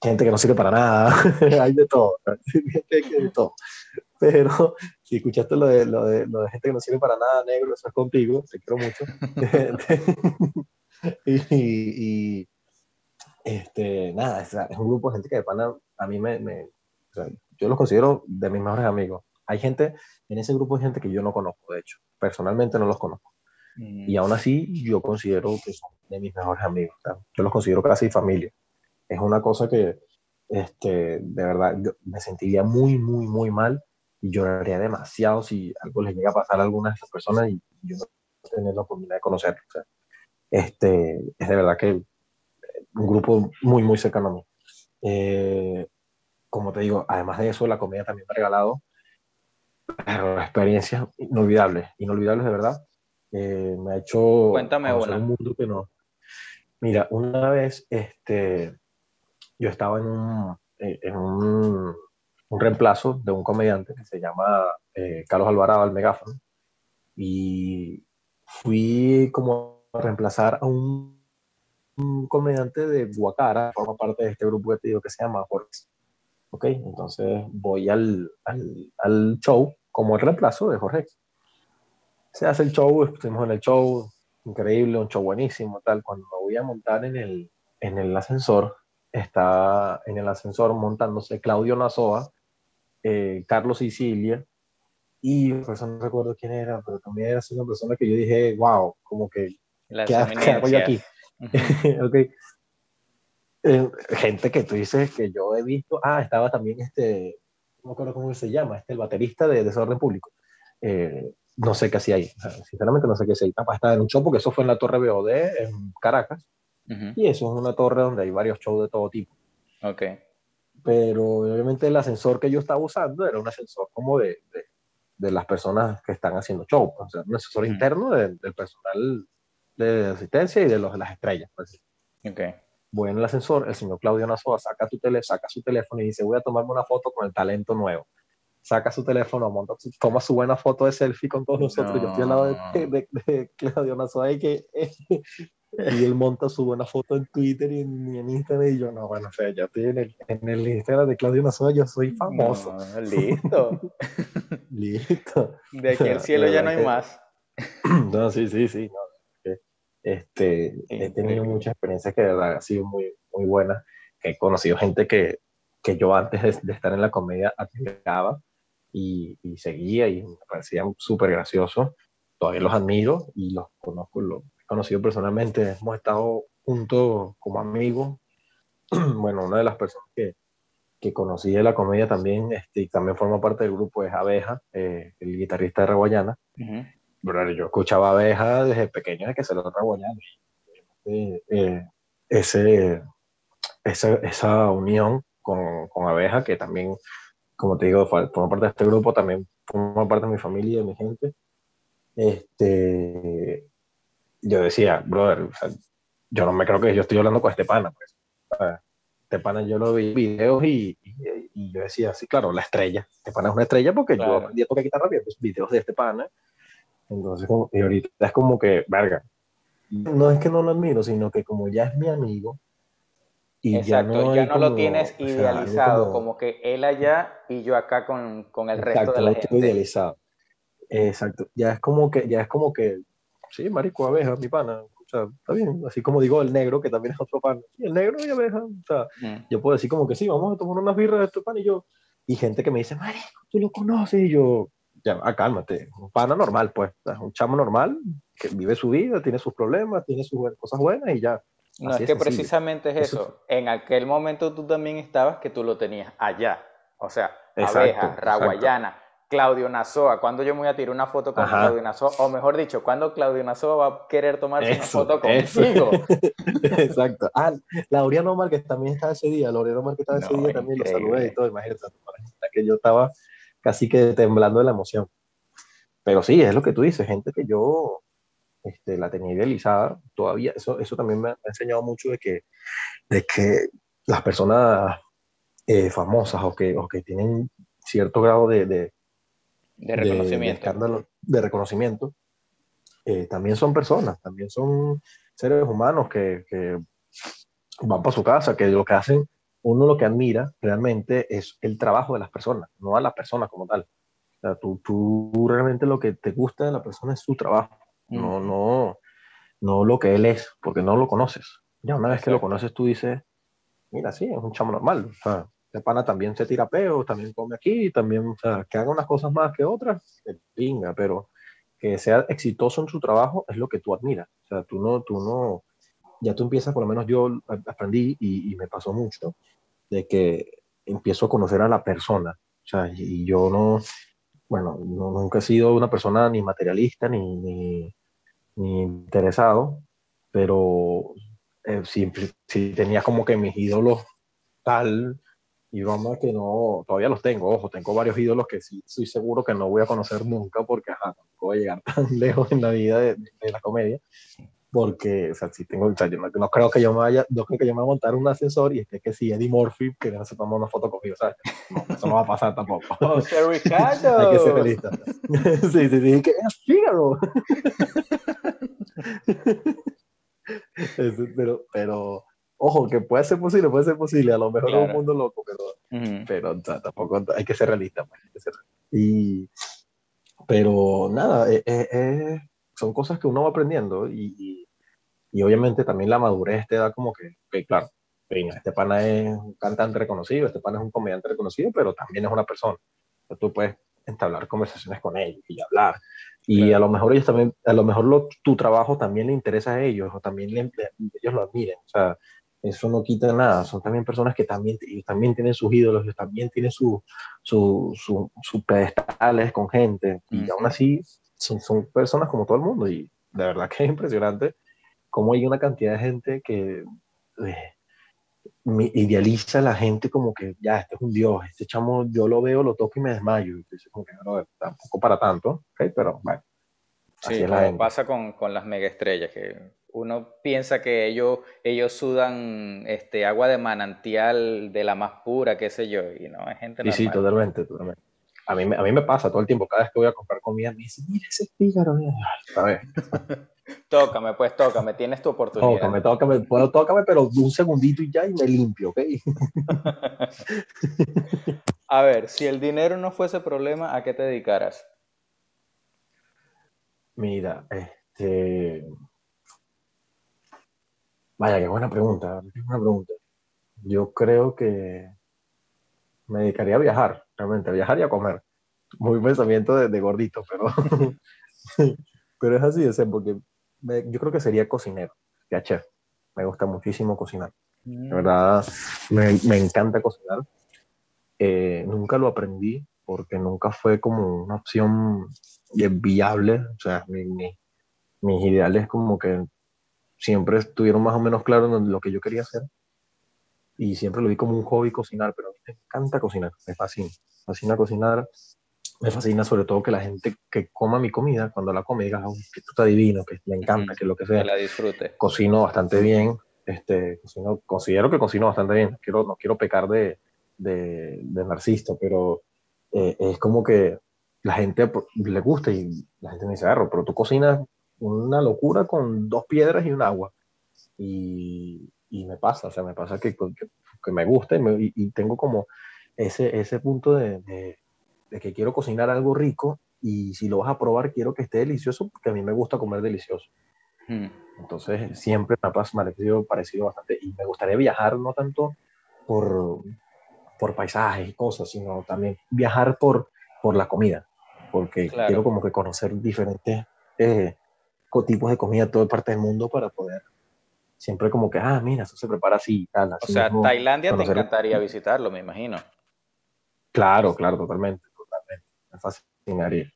gente que no sirve para nada, [laughs] hay de todo, [laughs] de todo. [laughs] Pero si escuchaste lo de, lo, de, lo de gente que no sirve para nada, negro, eso es contigo, te quiero mucho. [laughs] [laughs] y, este, nada, es, un grupo de gente que de pana a mí me, me o sea, yo los considero de mis mejores amigos. Hay gente, en ese grupo de gente que yo no conozco, de hecho, personalmente no los conozco. Y aún así yo considero que son de mis mejores amigos. O sea, yo los considero casi familia. Es una cosa que, este, de verdad, yo me sentiría muy, muy, muy mal y lloraría demasiado si algo les llega a pasar a alguna de esas personas y yo no tener la oportunidad de conocerlos. O sea, este, es de verdad que un grupo muy, muy cercano a mí. Eh, como te digo, además de eso, la comida también me ha regalado experiencias inolvidables, inolvidables de verdad. Eh, me ha hecho Cuéntame una. un mundo que no. Mira, una vez este, yo estaba en un, eh, en un, un reemplazo de un comediante que se llama Carlos Alvarado al megáfono y fui como reemplazar a un, comediante de Guacara, forma parte de este grupo que te digo que se llama Jorge. Ok, entonces voy al, al, al, show como el reemplazo de Jorge. Se hace el show, estuvimos en el show, increíble, un show buenísimo, tal. Cuando me voy a montar en el, en el ascensor, está en el ascensor montándose Claudio Nazoa, eh, Carlos Sicilia, y pues no recuerdo quién era, pero también era una persona que yo dije, wow, como que ¿Qué, hago yo aquí? [laughs] okay. Eh, gente que tú dices que yo he visto, ah, estaba también este, no me acuerdo cómo se llama, este, el baterista de Desorden Público. Eh, no sé qué hacía ahí, sinceramente no sé qué hacía ahí. Capaz estaba en un show porque eso fue en la Torre BOD en Caracas. Y eso es una torre donde hay varios shows de todo tipo. Ok. Pero obviamente el ascensor que yo estaba usando era un ascensor como de, de, de las personas que están haciendo show, o sea, un ascensor interno del personal de asistencia y de los de las estrellas. Pues. Okay. Voy en el ascensor, el señor Claudio Nazoa saca, tu tele, saca su teléfono y dice, voy a tomarme una foto con el talento nuevo. saca su teléfono, monta, toma su buena foto de selfie con todos nosotros. Yo estoy al lado de, de, de Claudio Nazoa y que [laughs] y él monta su buena foto en Twitter y en, Instagram y yo, no, bueno, o sea, ya estoy en el, en el Instagram de Claudio Nazoa, yo soy famoso. listo. [laughs] listo. De aquí al cielo ya no hay más. [clears throat] no, sí, sí, sí. No. Este, he tenido muchas experiencias que de verdad han sido muy, muy buenas. He conocido gente que, que yo antes de, estar en la comedia admiraba y, y seguía y me parecían súper graciosos. Todavía los admiro y los conozco, los conocido personalmente. Hemos estado juntos como amigos. [clears throat] bueno, una de las personas que, que conocí de la comedia también, este, y también forma parte del grupo, es Abeja, eh, el guitarrista de Raguayana. yo escuchaba Abeja desde pequeño, desde que se lo Raguayana. Eh, eh, ese, esa, esa unión con, con, Abeja, que también, como te digo, forma parte de este grupo, también forma parte de mi familia y de mi gente. Este, yo decía, brother, yo no me creo que yo estoy hablando con este pana, pues. Este pana yo lo vi en videos y, y, yo decía, sí, claro, la estrella. Este pana es una estrella porque yo aprendí a tocar guitarra viendo videos de este pana. Entonces, y ahorita es como que, verga, no es que no lo admiro, sino que como ya es mi amigo, y Exacto, ya no, lo tienes idealizado, como... que él allá y yo acá con, con el resto de la gente. idealizado. Exacto, ya es como que, ya es como que, sí, marico, abeja, mi pana, o sea, está bien, así como digo el negro, que también es otro pan, el negro y abeja, o sea, mm. yo puedo decir como que sí, vamos a tomar unas birras de este pan y yo, y gente que me dice, marico, tú lo conoces, y yo, ya, ah, cálmate, un pana normal, pues, un chamo normal, que vive su vida, tiene sus problemas, tiene sus cosas buenas y ya, no, es, que precisamente es eso. En aquel momento tú también estabas que tú lo tenías allá. O sea, Abeja, Raguayana, Claudio Nazoa. ¿Cuándo yo me voy a tirar una foto con Claudio Nazoa? O mejor dicho, ¿cuándo Claudio Nazoa va a querer tomarse una foto contigo? [laughs] exacto. Ah, Laureano Omar, que también estaba ese día. Laureano Omar, que estaba ese día, también lo saludé y todo. Imagínate, que yo estaba casi que temblando de la emoción. Pero sí, es lo que tú dices, gente que yo este, la tenía idealizada, todavía, eso, eso también me ha enseñado mucho de que, de que las personas eh, famosas o que, o que tienen cierto grado de, de, reconocimiento, de, reconocimiento eh, también son personas, también son seres humanos que, que van para su casa, que lo que hacen, uno lo que admira realmente es el trabajo de las personas, no a la persona como tal. O sea, tú, tú realmente lo que te gusta de la persona es su trabajo no, no, no lo que él es, porque no lo conoces. Ya una vez que lo conoces, tú dices, mira, sí, es un chamo normal. O sea, de pana también se tira peo, también come aquí, también, o sea, que haga unas cosas más que otras, pinga, pero que sea exitoso en su trabajo es lo que tú admiras. O sea, tú no, tú no, ya tú empiezas, por lo menos yo aprendí y, me pasó mucho, de que empiezo a conocer a la persona. O sea, y, yo no, bueno, nunca he sido una persona ni materialista ni, ni, ni interesado, pero eh, siempre si tenía como que mis ídolos tal, y vamos que no, todavía los tengo, ojo, tengo varios ídolos que sí estoy seguro que no voy a conocer nunca porque ajá, no voy a llegar [laughs] tan lejos en la vida de, la comedia, porque, o sea, si tengo, o sea, yo no, creo que yo me vaya, no creo que yo me voy a montar un ascensor y esté que si Eddie Murphy que se toma una foto conmigo, ¿sabes? No, eso no va a pasar tampoco. ¡Oh, Ricardo! [laughs] Hay que ser realista. [laughs] sí, sí, sí, que es Figaro. pero, pero, ojo, que puede ser posible, puede ser posible, a lo mejor es un mundo loco, pero, pero tampoco hay que ser realista. Pues, y, pero nada, eh, eh, eh, son cosas que uno va aprendiendo y, y, obviamente también la madurez te da como que, claro, este pana es un cantante reconocido, este pana es un comediante reconocido, pero también es una persona. tú puedes entablar conversaciones con ellos y hablar y a lo mejor ellos también, a lo mejor lo, tu trabajo también le interesa a ellos o también ellos lo admiren. O sea, eso no quita nada. Son también personas que también, también tienen sus ídolos, también tienen sus su, su, pedestales con gente. Y aún así son, son, personas como todo el mundo. Y de verdad que es impresionante cómo hay una cantidad de gente que eh, idealiza a la gente como que ya, este es un dios, este chamo yo lo veo, lo toco y me desmayo. Entonces, como que no, tampoco para tanto, ¿okay? pero bueno. Sí, como pasa con, con las megaestrellas, que uno piensa que ellos, ellos sudan este, agua de manantial de la más pura, qué sé yo, y no, es gente normal. Sí, sí, totalmente, totalmente. a mí, a mí me pasa todo el tiempo, cada vez que voy a comprar comida, me dicen, mira ese pícaro, a ver. [laughs] tócame, pues tócame, tienes tu oportunidad. Tócame, tócame, bueno, tócame, pero un segundito y ya y me limpio, ¿ok? [laughs] a ver, si el dinero no fuese problema, ¿a qué te dedicaras? Mira, este... Vaya, qué buena pregunta, qué buena pregunta. Yo creo que me dedicaría a viajar, realmente, a viajar y a comer. Muy pensamiento de, gordito, pero, [laughs] pero es así, de porque yo creo que sería cocinero, ya chef. Me gusta muchísimo cocinar. De mm. verdad, me, me encanta cocinar. Eh, nunca lo aprendí porque nunca fue como una opción viable. O sea, mi, mis ideales como que siempre estuvieron más o menos claros en lo que yo quería hacer y siempre lo vi como un hobby cocinar, pero a mí me encanta cocinar, me fascina, me fascina cocinar, me fascina sobre todo que la gente que coma mi comida, cuando la come, diga, que esto está divino, que me encanta, que lo que sea. Que la disfrute. Cocino bastante bien, este, cocino, considero que cocino bastante bien, quiero, no quiero pecar de, de, de narcisista, pero eh, es como que la gente le gusta y la gente me dice, pero tú cocinas una locura con dos piedras y un agua. Y, y me pasa, o sea, me pasa que, que, me gusta y, y, tengo como ese, ese punto de, de, que quiero cocinar algo rico y si lo vas a probar quiero que esté delicioso porque a mí me gusta comer delicioso. Hmm. Entonces siempre me ha parecido, parecido bastante y me gustaría viajar no tanto por, por paisajes y cosas, sino también viajar por, por la comida, porque quiero como que conocer diferentes eh, tipos de comida de toda parte del mundo para poder siempre como que, ah, mira, eso se prepara así y tal. o sea, Tailandia te encantaría visitarlo, me imagino. Claro, claro, totalmente, totalmente. Me fascinaría.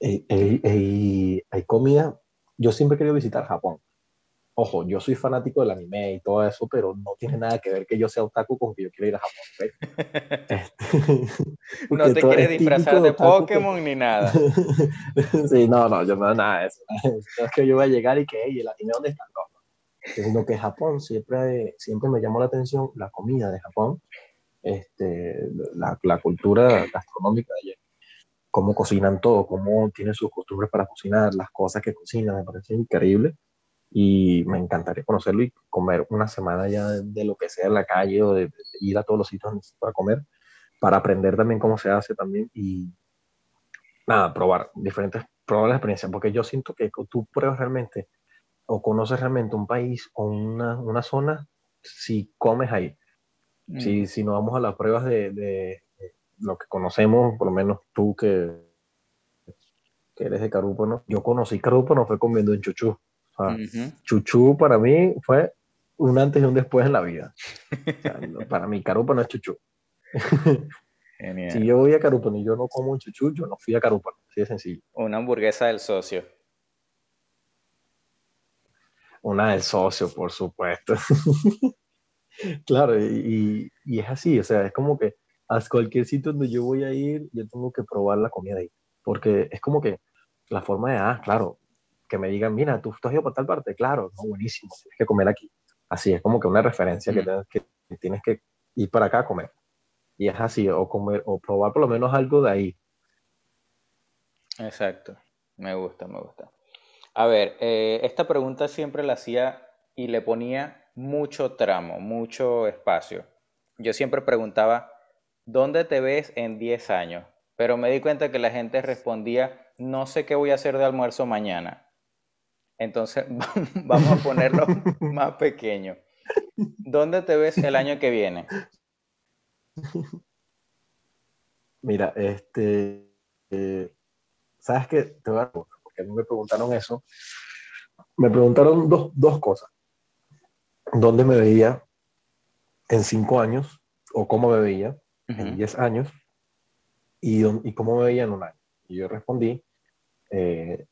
Y, hay comida, yo siempre he querido visitar Japón. Ojo, yo soy fanático del anime y todo eso, pero no tiene nada que ver que yo sea otaku con que yo quiera ir a Japón. [laughs] Este, [laughs] no te quieres disfrazar de Pokémon ni nada. [laughs] sí, no, no, yo no, nada de eso. No es que yo voy a llegar y que, hey, el anime, ¿dónde está? sino que Japón siempre, siempre me llamó la atención la comida de Japón, este, la, la cultura gastronómica de allá, cómo cocinan todo, cómo tienen sus costumbres para cocinar, las cosas que cocinan, me parece increíble y me encantaría conocerlo y comer una semana ya de, lo que sea en la calle o de, ir a todos los sitios para comer, para aprender también cómo se hace también y nada, probar diferentes, probar las experiencias, porque yo siento que tú pruebas realmente o conoces realmente un país o una, una zona si comes ahí. Si, mm. si no vamos a las pruebas de, de, lo que conocemos, por lo menos tú que, que eres de Carúpano, yo conocí Carúpano fue comiendo en Chuchú. Chuchú para mí fue un antes y un después en la vida. para mí Carúpano es Chuchú. [laughs] Genial. Si yo voy a Carúpano y yo no como un chuchú, yo no fui a Carúpano. Así de sencillo. Una hamburguesa del socio. Una del socio, por supuesto. [laughs] claro, y, y, es así, o sea, es como que a cualquier sitio donde yo voy a ir, yo tengo que probar la comida ahí. Porque es como que la forma de, ah, claro, que me digan, mira, tú, estás has ido para tal parte, claro, no, buenísimo, tienes que comer aquí. Así, es como que una referencia que, tienes que, tienes que ir para acá a comer. Y es así, o comer, o probar por lo menos algo de ahí. Exacto, me gusta, me gusta. A ver, eh, esta pregunta siempre la hacía y le ponía mucho tramo, mucho espacio. Yo siempre preguntaba, ¿dónde te ves en 10 años? Pero me di cuenta que la gente respondía, no sé qué voy a hacer de almuerzo mañana. Entonces, [laughs] vamos a ponerlo [laughs] más pequeño. ¿Dónde te ves el año que viene? Mira, este, eh, ¿sabes qué? Te voy a a mí me preguntaron eso, me preguntaron dos, dos cosas. ¿Dónde me veía en cinco años? ¿O cómo me veía en diez años? Y, y, cómo me veía en un año? Y yo respondí, eh,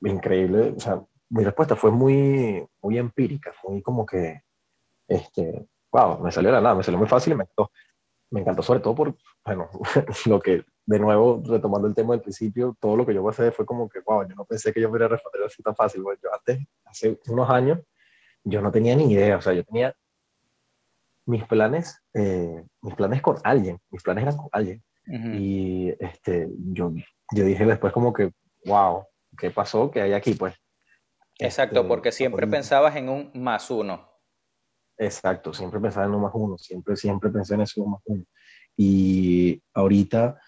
increíble, o sea, mi respuesta fue muy, muy empírica, muy como que, este, wow, me salió de la nada, me salió muy fácil y me encantó. Me encantó sobre todo por, bueno, [laughs] lo que de nuevo, retomando el tema del principio, todo lo que yo pasé fue como que, wow, yo no pensé que yo pudiera responder así tan fácil. Bueno, yo antes, hace unos años, yo no tenía ni idea, o sea, yo tenía mis planes, eh, mis planes con alguien, mis planes eran con alguien. Y este, yo, yo dije después como que, wow, ¿qué pasó? ¿Qué hay aquí? Pues. Exacto, este, porque siempre pensabas en un más uno. Exacto, siempre pensaba en un más uno, siempre, siempre pensé en eso más uno. Y ahorita,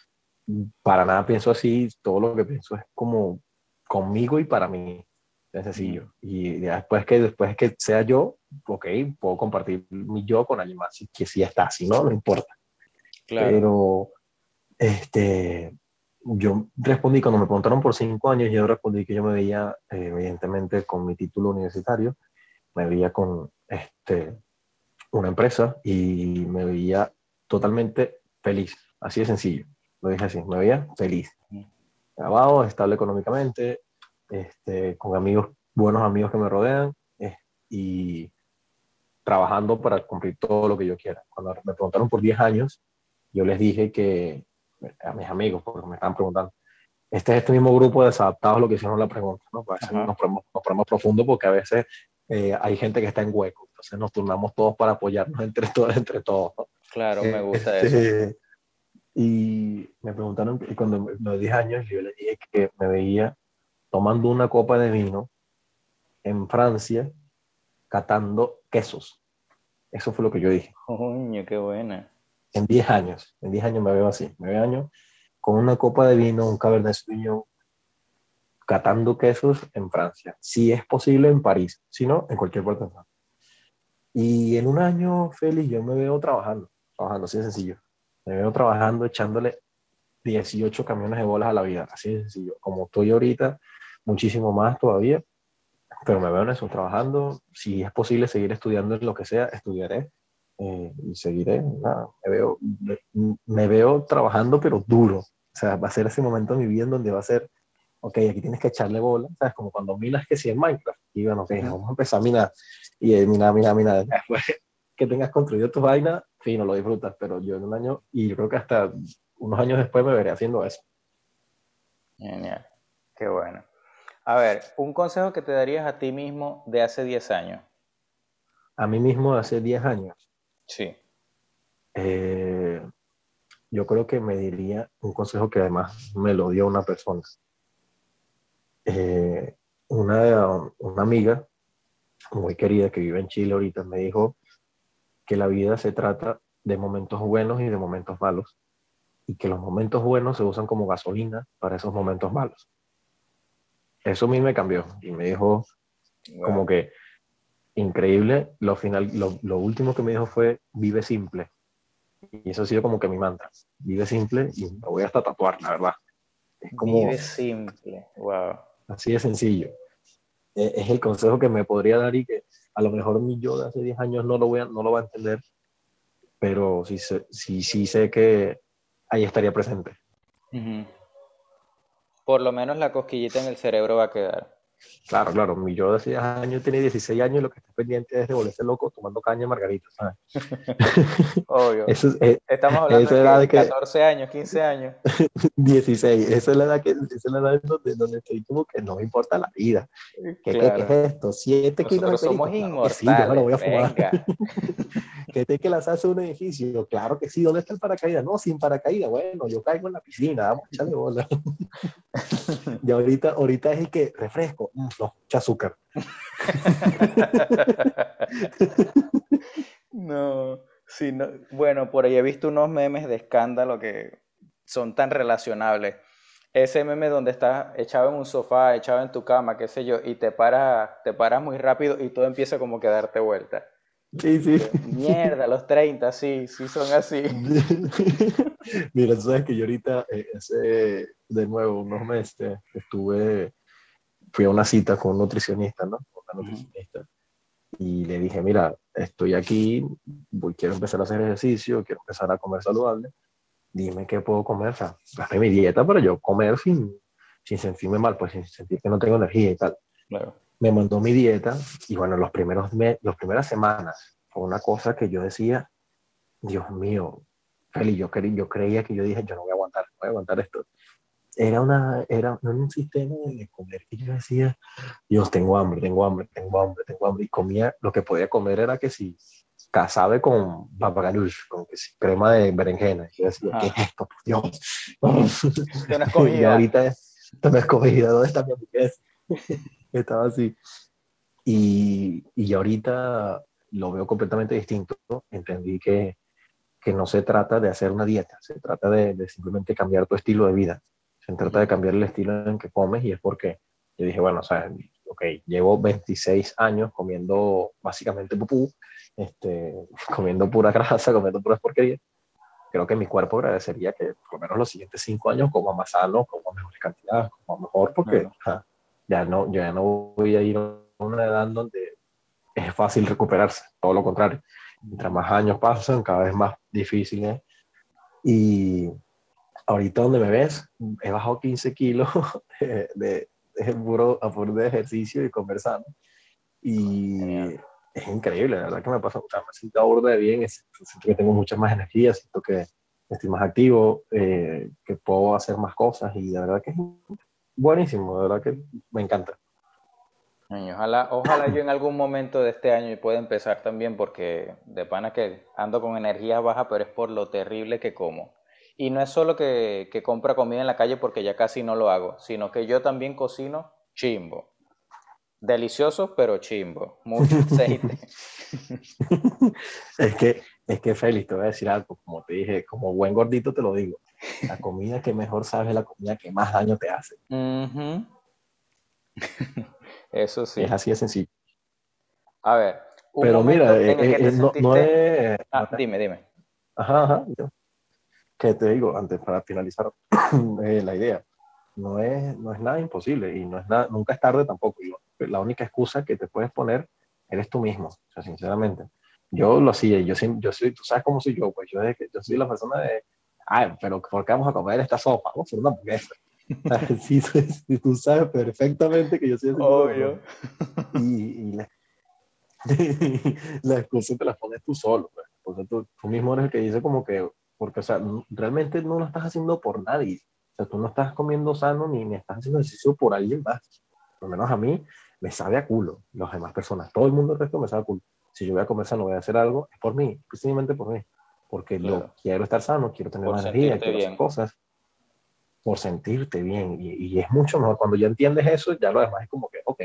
para nada pienso así, todo lo que pienso es como conmigo y para mí. Es sencillo. Y después que, después que sea yo, ok, puedo compartir mi yo con alguien más, que si está, si no, no importa. Claro. Pero, este, yo respondí, cuando me preguntaron por cinco años, yo respondí que yo me veía, eh, evidentemente, con mi título universitario, me veía con este, una empresa y me veía totalmente feliz, así de sencillo. Lo dije así, me veía feliz. Grabado, estable económicamente, este, con amigos, buenos amigos que me rodean y trabajando para cumplir todo lo que yo quiera. Cuando me preguntaron por 10 años, yo les dije que a mis amigos, porque me estaban preguntando, este es este mismo grupo de desadaptados lo que hicieron la pregunta, ¿no? Pues nos ponemos, nos ponemos profundo porque a veces eh, hay gente que está en hueco, entonces nos turnamos todos para apoyarnos entre todos. Entre todos Claro, me gusta eso. Este, y me preguntaron, y cuando me 10 años, yo les dije que me veía tomando una copa de vino en Francia, catando quesos. Eso fue lo que yo dije. Coño, qué buena. En 10 años, en 10 años me veo así, me veo años con una copa de vino, un Cabernet Sauvignon, catando quesos en Francia. Si es posible en París, si no, en cualquier parte de. Y en un año, Félix, yo me veo trabajando, trabajando, así de sencillo. Me veo trabajando, echándole 18 camiones de bolas a la vida, así de sencillo. Como estoy ahorita, muchísimo más todavía, pero me veo en eso, trabajando. Si es posible seguir estudiando en lo que sea, estudiaré eh, y seguiré. me, veo, me, veo trabajando, pero duro. O sea, va a ser ese momento en mi vida en donde va a ser, ok, aquí tienes que echarle bola, ¿sabes? Como cuando minas que si en Minecraft. Y bueno, ok, vamos a empezar a minar. Y eh, minar, minar, minar. [laughs] Después que tengas construido tus vainas, fino, lo disfrutas. Pero yo en un año, y yo creo que hasta unos años después me veré haciendo eso. Genial. Qué bueno. A ver, un consejo que te darías a ti mismo de hace 10 años. A mí mismo de hace 10 años. Sí. Eh, yo creo que me diría un consejo que además me lo dio una persona. Eh, una, una amiga muy querida que vive en Chile ahorita me dijo que la vida se trata de momentos buenos y de momentos malos y que los momentos buenos se usan como gasolina para esos momentos malos eso a mí me cambió y me dijo como que increíble. Lo, final, lo, último que me dijo fue vive simple. Y eso ha sido como que mi mantra. Vive simple y me voy hasta tatuar, la verdad. Es como, vive simple, wow. Así de sencillo. E, es, el consejo que me podría dar y que a lo mejor mi yo de hace 10 años no lo, voy a, no lo va a entender, pero sí, sí, sí sé que ahí estaría presente por lo menos la cosquillita en el cerebro va a quedar. Claro, claro. Mi yo de hace años tiene 16 años y lo que está pendiente es de volverse loco tomando caña margarita, ¿sabes? [laughs] [laughs] Obvio. Estamos hablando de, 14 años, 15 años. [laughs] 16. Esa es la edad, que, esa es la edad donde, donde estoy como que no me importa la vida. ¿Qué, ¿qué, es esto? 7 kilos de somos inmortales. Sí, yo me lo voy a fumar. que te que lanzarse un edificio. Claro que sí. ¿Dónde está el paracaídas? No, sin paracaídas. Bueno, yo caigo en la piscina. Vamos a echarle bola. y ahorita, ahorita es el que refresco no, mucha azúcar. [laughs] no, sí, no, bueno, por ahí he visto unos memes de escándalo que son tan relacionables. Ese meme donde estás echado en un sofá, echado en tu cama, qué sé yo, y te paras te paras muy rápido y todo empieza como que a darte vuelta. Sí, sí. Mierda, los 30, sí, sí son así. [laughs] Mira, tú sabes que yo ahorita, eh, hace de nuevo unos meses, estuve fui a una cita con un nutricionista, ¿no? Una nutricionista. Y le dije, mira, estoy aquí, voy, quiero empezar a hacer ejercicio, quiero empezar a comer saludable. Dime qué puedo comer, o sea, hazme mi dieta para yo comer sin, sin sentirme mal, pues sin sentir que no tengo energía y tal. Claro. Me mandó mi dieta y bueno, los primeros mes, las primeras semanas fue una cosa que yo decía, Dios mío, Feli, yo, yo creía que yo dije, yo no voy a aguantar, no voy a aguantar esto era, una, era un sistema de comer y yo decía, Dios, tengo hambre, tengo hambre, tengo hambre, tengo hambre. Y comía, lo que podía comer era que si casabe con babagalush, con que sí, crema de berenjena. Y yo decía, ¿qué es esto? Por Dios. [laughs] [laughs] Esto no es comida. y ahorita esto no es comida, ¿dónde está mi hamburguesa? [laughs] Estaba así. Y, y ahorita lo veo completamente distinto. Entendí que, que no se trata de hacer una dieta, se trata de, de, simplemente cambiar tu estilo de vida. Se trata de cambiar el estilo en que comes y es porque yo dije, bueno, o sea, ok, llevo 26 años comiendo básicamente pupú, este, [laughs] comiendo pura grasa, comiendo puras porquerías. Creo que mi cuerpo agradecería que por lo menos los siguientes 5 años coma más sano, coma mejores cantidades, coma mejor, porque ja, ya, no, ya no voy a ir a una edad donde es fácil recuperarse, todo lo contrario. Mientras más años pasan, cada vez más difícil es. Y ahorita donde me ves, he bajado 15 kilos [laughs] de, de, de puro, a puro de ejercicio y conversando. Y Genial. es increíble, la verdad que me pasa, o sea, me siento burda de bien, siento que tengo mucha más energía, siento que estoy más activo, eh, que puedo hacer más cosas y de verdad que es buenísimo, de verdad que me encanta. Ojalá, ojalá yo en algún momento de este año pueda empezar también porque de pana que ando con energía baja, pero es por lo terrible que como. Y no es solo que, que compra comida en la calle porque ya casi no lo hago, sino que yo también cocino chimbo. Delicioso, pero chimbo. Mucho [laughs] aceite. es que, es que Félix, te voy a decir algo, como te dije, como buen gordito te lo digo. La comida que mejor sabe es la comida que más daño te hace. Uh -huh. Eso sí. Es así de sencillo. A ver. Pero mira, eh, eh, no, no, es... Ah, dime, dime. Ajá, ajá. Que te digo, antes, para finalizar [clears throat] eh, la idea, no es, no es nada imposible y no es nada, nunca es tarde tampoco. La única excusa que te puedes poner eres tú mismo, o sea, sinceramente. Yo lo hacía, yo, yo soy, tú sabes cómo soy yo, pues yo, yo soy la persona de, ay, pero ¿por qué vamos a comer esta sopa? Vamos a una hamburguesa. [laughs] [laughs] sí, tú sabes perfectamente que yo soy así. Obvio. [laughs] Y, y la, la excusa te la pones tú solo. Pues. Entonces tú, tú, mismo eres el que dice como que, porque, o sea, realmente no lo estás haciendo por nadie. O sea, tú no estás comiendo sano ni, ni estás haciendo ejercicio por alguien más. Por lo menos a mí me sabe a culo. Las demás personas, todo el mundo el resto me sabe a culo. Si yo voy a comer sano, voy a hacer algo, es por mí, simplemente por mí. Porque claro. yo quiero estar sano, quiero tener más energía, quiero bien. hacer cosas por sentirte bien. Y, y, es mucho mejor. Cuando ya entiendes eso, ya lo demás es como que, ok,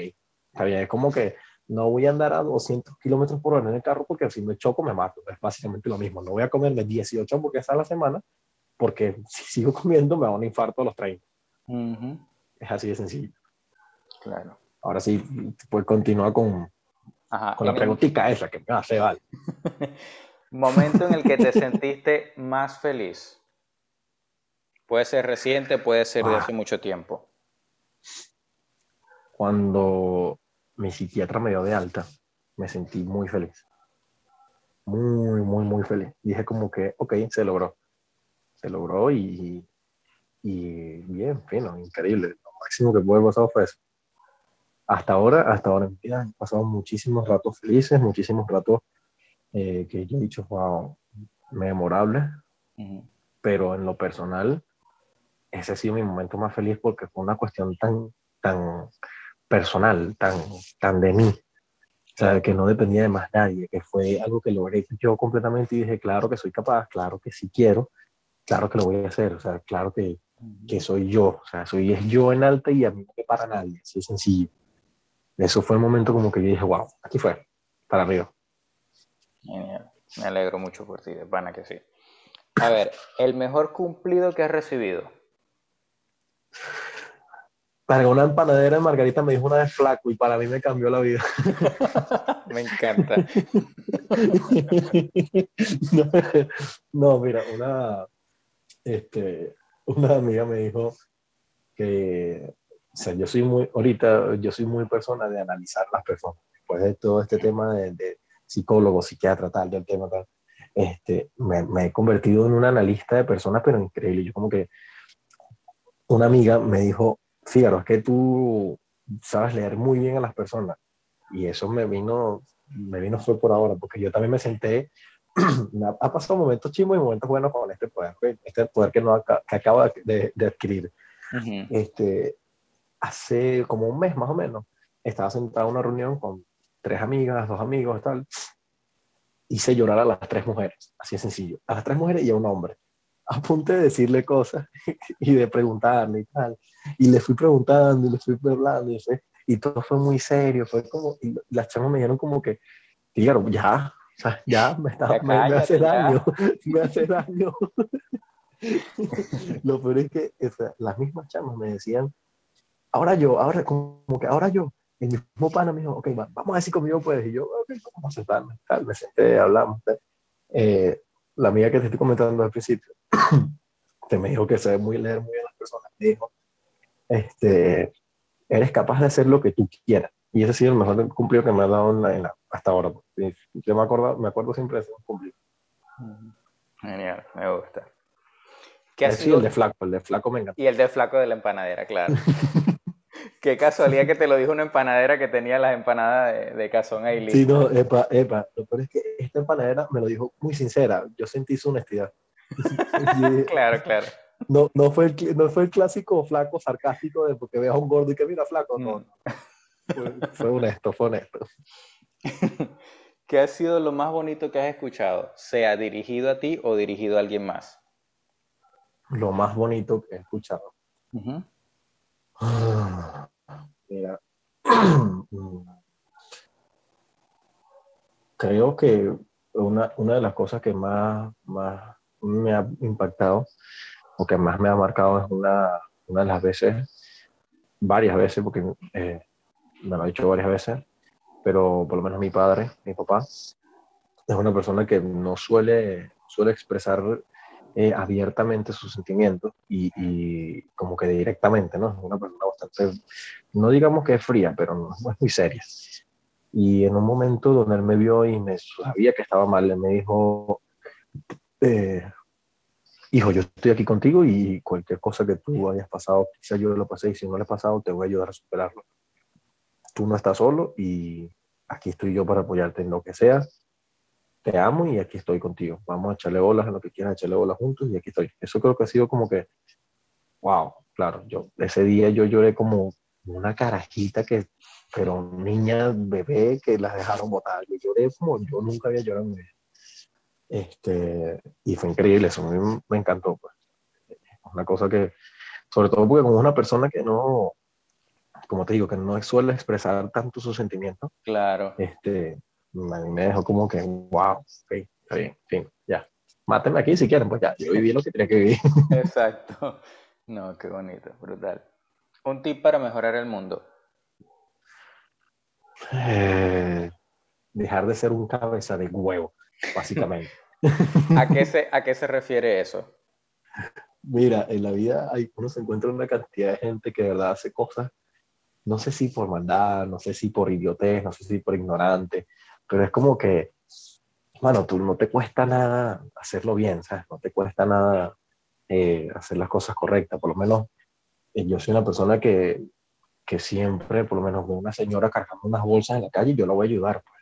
está bien. Es como que no voy a andar a 200 kilómetros por hora en el carro porque si me choco me mato. Es básicamente lo mismo. No voy a comerme 18 hamburguesas a la semana porque si [laughs] sigo comiendo me va a un infarto a los 30. Uh -huh. Es así de sencillo. Claro. Ahora sí, pues continúa con, Ajá, con la preguntita el... esa que me hace, vale. [laughs] Momento en el que te sentiste más feliz. Puede ser reciente, puede ser de hace ah. mucho tiempo. Cuando mi psiquiatra me dio de alta, me sentí muy feliz. Muy, muy, muy feliz. Dije como que, ok, se logró. Se logró y, y bien, fino, increíble. Lo máximo que pude pasar fue eso. Hasta ahora, hasta ahora en vida, he pasado muchísimos ratos felices, muchísimos ratos eh, que yo he dicho, wow, memorables. Uh -huh. Pero en lo personal, ese ha sido mi momento más feliz porque fue una cuestión tan, tan personal, tan, tan de mí. O sea, que no dependía de más nadie, que fue algo que logré yo completamente y dije, claro que soy capaz, claro que sí quiero, claro que lo voy a hacer, o sea, claro que, que soy yo, o sea, soy es yo en alta y a mí no me para nadie, así de sencillo. Eso fue el momento como que yo dije, wow, aquí fue, para arriba. Genial. Me alegro mucho por ti, de pana que sí. A ver, el mejor cumplido que has recibido. Para una empanadera de Margarita me dijo una vez flaco y para mí me cambió la vida. [laughs] me encanta. [laughs] no, no, mira, una, este, una amiga me dijo que, o sea, yo soy muy, ahorita, yo soy muy persona de analizar las personas. Después de todo este tema de, de psicólogo, psiquiatra, tal, del tema tal, este, me, me he convertido en un analista de personas, pero increíble. Yo como que una amiga me dijo, Fíjaro, es que tú sabes leer muy bien a las personas. Y eso me vino, me vino fue por ahora, porque yo también me senté, [clears throat] ha pasado momentos chimos y momentos buenos con este poder, este poder que, no, que acabo de, de adquirir. Uh -huh. este, hace como un mes más o menos, estaba sentado en una reunión con tres amigas, dos amigos, tal, hice llorar a las tres mujeres, así de sencillo, a las tres mujeres y a un hombre. [laughs] A punto de decirle cosas [laughs] y de preguntarle y tal. Y le fui preguntando y le fui hablando y, y todo fue muy serio, fue como, y las chamas me dijeron como que, claro, ya, o sea, ya me, está, [laughs] me, hace daño, me hace daño. Lo peor es que las mismas chamas me decían, ahora yo, ahora como que ahora yo, el mismo pana me dijo, ok, vamos a ver si conmigo puedes. Y yo, ok, vamos a sentarme. Tal, me senté, hablamos. Eh, la amiga que te estoy comentando al principio, [coughs] que me dijo que sabe muy leer muy bien las personas, me dijo, este, eres capaz de hacer lo que tú quieras. Y ese ha sido el mejor cumplido que me ha dado en la, hasta ahora. Yo me acuerdo, me acuerdo siempre de ese cumplido. Genial, me gusta. ¿Qué ha sido el de flaco, el de flaco me encanta. Y el de flaco de la empanadera, claro. [laughs] Qué casualidad que te lo dijo una empanadera que tenía las empanadas de, de cazón ahí Sí, no, epa, epa. Lo peor es que esta empanadera me lo dijo muy sincera. Yo sentí su honestidad. Claro, claro. No, no, fue el, no fue el clásico flaco sarcástico de porque veas a un gordo y que mira flaco. No. Fue, honesto, fue honesto. [laughs] ¿Qué ha sido lo más bonito que has escuchado? Sea dirigido a ti o dirigido a alguien más. Lo más bonito que he escuchado. [sighs] Mira, [clears throat] creo que una, una, de las cosas que más, más me ha impactado o que más me ha marcado es una, una de las veces, varias veces, porque eh, me lo ha dicho varias veces, pero por lo menos mi padre, mi papá, es una persona que no suele, suele expresar eh, abiertamente sus sentimientos y, y, como que directamente, ¿no? Es una persona bastante, no digamos que es fría, pero es muy seria. Y en un momento donde él me vio y me sabía que estaba mal, él me dijo, eh, hijo, yo estoy aquí contigo y cualquier cosa que tú hayas pasado, quizá yo lo pasé y si no lo he pasado, te voy a ayudar a superarlo. Tú no estás solo y aquí estoy yo para apoyarte en lo que sea te amo y aquí estoy contigo. Vamos a echarle bolas en lo que quieras, echarle bolas juntos y aquí estoy. Eso creo que ha sido como que, wow, claro, yo ese día yo lloré como una carajita que, pero niña, bebé, que las dejaron botar. Yo lloré como yo nunca había llorado en mi vida. Este, y fue increíble, eso a mí me encantó. Pues. Una cosa que, sobre todo porque como una persona que no, como te digo, que no suele expresar tanto sus sentimientos. Claro. Este, a mí me dejó como que, wow, ok, está bien, fin, ya. Mátenme aquí si quieren, pues ya, yo viví lo que tenía que vivir. [laughs] Exacto. No, qué bonito, brutal. Un tip para mejorar el mundo. Eh, dejar de ser un cabeza de huevo, básicamente. ¿A qué se, a qué se refiere eso? Mira, en la vida hay, uno se encuentra una cantidad de gente que de verdad hace cosas, no sé si por maldad, no sé si por idiotez, no sé si por ignorante, pero es como que, bueno, tú no te cuesta nada hacerlo bien, ¿sabes? No te cuesta nada eh, hacer las cosas correctas, por lo menos eh, yo soy una persona que, que siempre, por lo menos una señora cargando unas bolsas en la calle, yo la voy a ayudar, pues.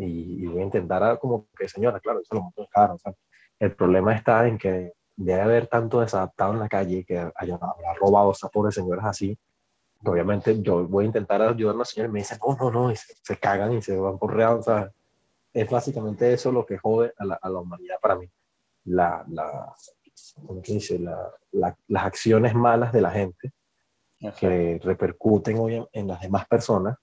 Y, voy a intentar, a, como que señora, claro, eso lo monto caro, o sea, el problema está en que debe haber tanto desadaptado en la calle que haya, robado a esas pobres señoras así, obviamente yo voy a intentar ayudar a la señora y me dicen, no, no, no, y se, cagan y se van por real, o sea, es básicamente eso lo que jode a la, a la humanidad para mí. La, la, ¿cómo que dice? La, las acciones malas de la gente que repercuten hoy en, las demás personas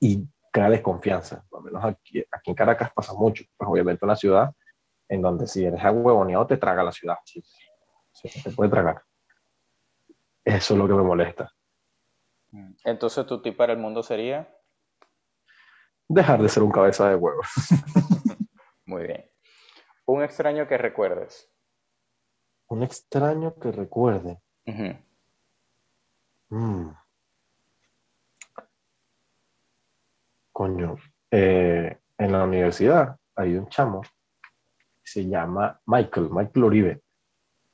y crea desconfianza. Por lo menos aquí, aquí en Caracas pasa mucho, pues obviamente una ciudad en donde si eres agüevoneado te traga la ciudad, sí, sí, te puede tragar. Eso es lo que me molesta. Entonces, tu tip para el mundo sería dejar de ser un cabeza de huevo. [laughs] Muy bien. Un extraño que recuerdes. Un extraño que recuerde. Mm. Coño, eh, en la universidad hay un chamo, se llama Michael, Michael Oribe,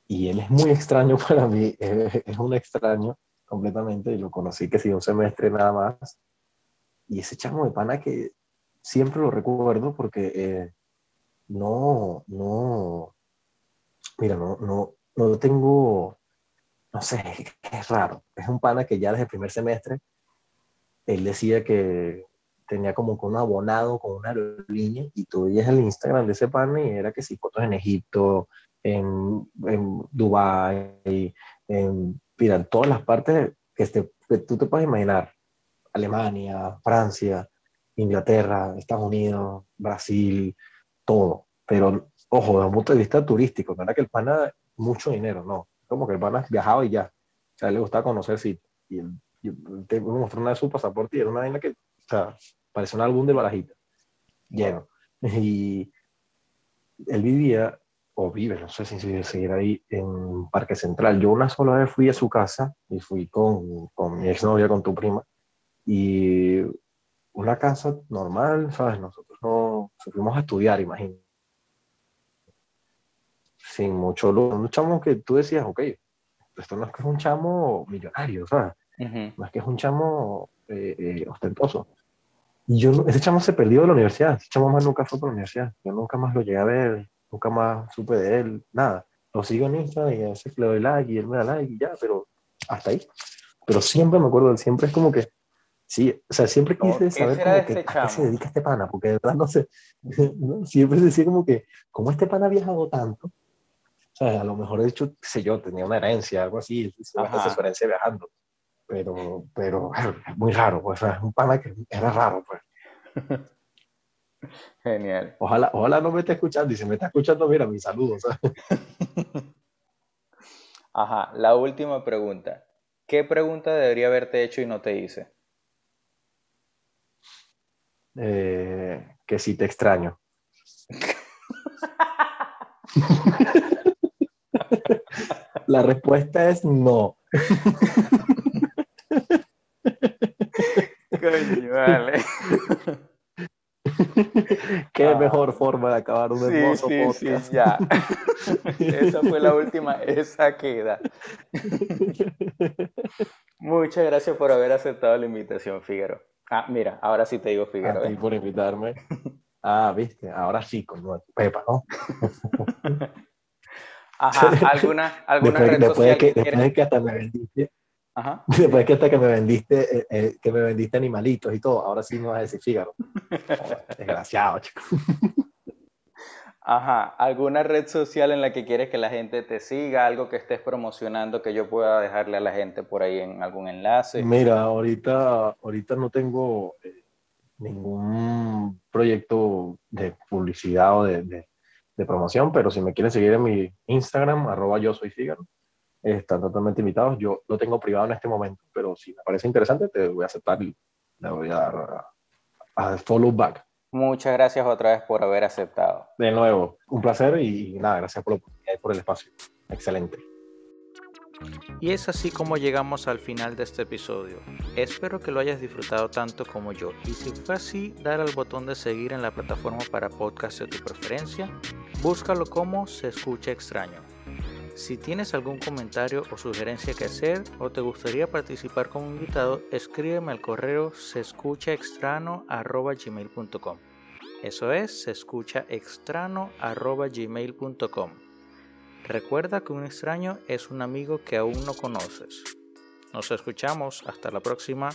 y él es muy extraño [laughs] para mí, es un extraño completamente y lo conocí que sí un semestre nada más. Y ese chamo de pana que siempre lo recuerdo porque eh, no, no, mira, no, no, no tengo, no sé, es raro. Es un pana que ya desde el primer semestre, él decía que tenía como con un abonado con una aerolínea y tú veías el Instagram de ese pana y era que sí, fotos en Egipto, en, en Dubái, en, mira, todas las partes que, este, que tú te puedes imaginar, Alemania, Francia, Inglaterra, Estados Unidos, Brasil, todo. Pero, ojo, desde un punto de vista turístico, no era que el pana mucho dinero, no. Como que el pana viajaba y ya. O sea, le gustaba conocer sitios. Y él, te mostró una de su pasaporte y era una vaina que, o sea, parecía un álbum de barajita, lleno. [laughs] Y él vivía, o vive, no sé si seguir ahí, en Parque Central. Yo una sola vez fui a su casa y fui con, con mi exnovia, con tu prima, y una casa normal, ¿sabes? Nosotros no fuimos a estudiar, imagínate. Sin mucho luz. Un chamo que tú decías, ok, esto no es que es un chamo millonario, ¿sabes? No es que es un chamo eh, eh, ostentoso. Y yo, ese chamo se perdió de la universidad. Ese chamo más nunca fue por la universidad. Yo nunca más lo llegué a ver, nunca más supe de él, nada. Lo sigo en Instagram y a veces le doy like y él me da like y ya, pero hasta ahí. Pero siempre me acuerdo de él, siempre es como que Sí, o sea, siempre quise saber cómo que, a qué se dedica este pana, porque de verdad no sé, [laughs] siempre se decía como que, ¿cómo este pana ha viajado tanto? O sea, a lo mejor he dicho, qué sé yo, tenía una herencia, algo así, se su herencia viajando, pero, pero es [laughs] muy raro, pues, es un pana que era raro, pues. [laughs] Genial. Ojalá, ojalá no me esté escuchando, y si me está escuchando, mira, mis saludos. [laughs] Ajá, la última pregunta. ¿Qué pregunta debería haberte hecho y no te hice? Eh, que si te extraño. La respuesta es no. Coño, vale. [laughs] Qué ah. mejor forma de acabar un hermoso sí, podcast. Sí, ya. [laughs] esa fue la última, esa queda. Muchas gracias por haber aceptado la invitación, Figueroa. Ah, mira, ahora sí te digo Figueroa. A ti por invitarme. Ah, viste, ahora sí, con Pepa, ¿no? [laughs] Ajá, ¿alguna, alguna después, red después de que, después de que hasta me vendiste, Ajá. [laughs] después de que hasta que me vendiste, eh, eh, que me vendiste animalitos y todo, ahora sí me vas a decir Fígaro. [laughs] desgraciado, chico. Ajá, ¿alguna red social en la que quieres que la gente te siga? Algo que estés promocionando que yo pueda dejarle a la gente por ahí en algún enlace. Mira, ahorita, ahorita no tengo eh, ningún proyecto de publicidad o de, de, promoción, pero si me quieren seguir en mi Instagram, arroba yo soy Fígaro, están totalmente invitados. Yo lo tengo privado en este momento, pero si me parece interesante, te voy a aceptar y le voy a dar a follow back. Muchas gracias otra vez por haber aceptado. De nuevo, un placer y nada, gracias por, por el espacio. Excelente. Y es así como llegamos al final de este episodio. Espero que lo hayas disfrutado tanto como yo. Y si fue así, dar al botón de seguir en la plataforma para podcast de tu preferencia. Búscalo como Se Escucha Extraño. Si tienes algún comentario o sugerencia que hacer o te gustaría participar como invitado, escríbeme al correo sescuchaextrano.gmail.com Eso es sescuchaextrano.gmail.com Recuerda que un extraño es un amigo que aún no conoces. Nos escuchamos. Hasta la próxima.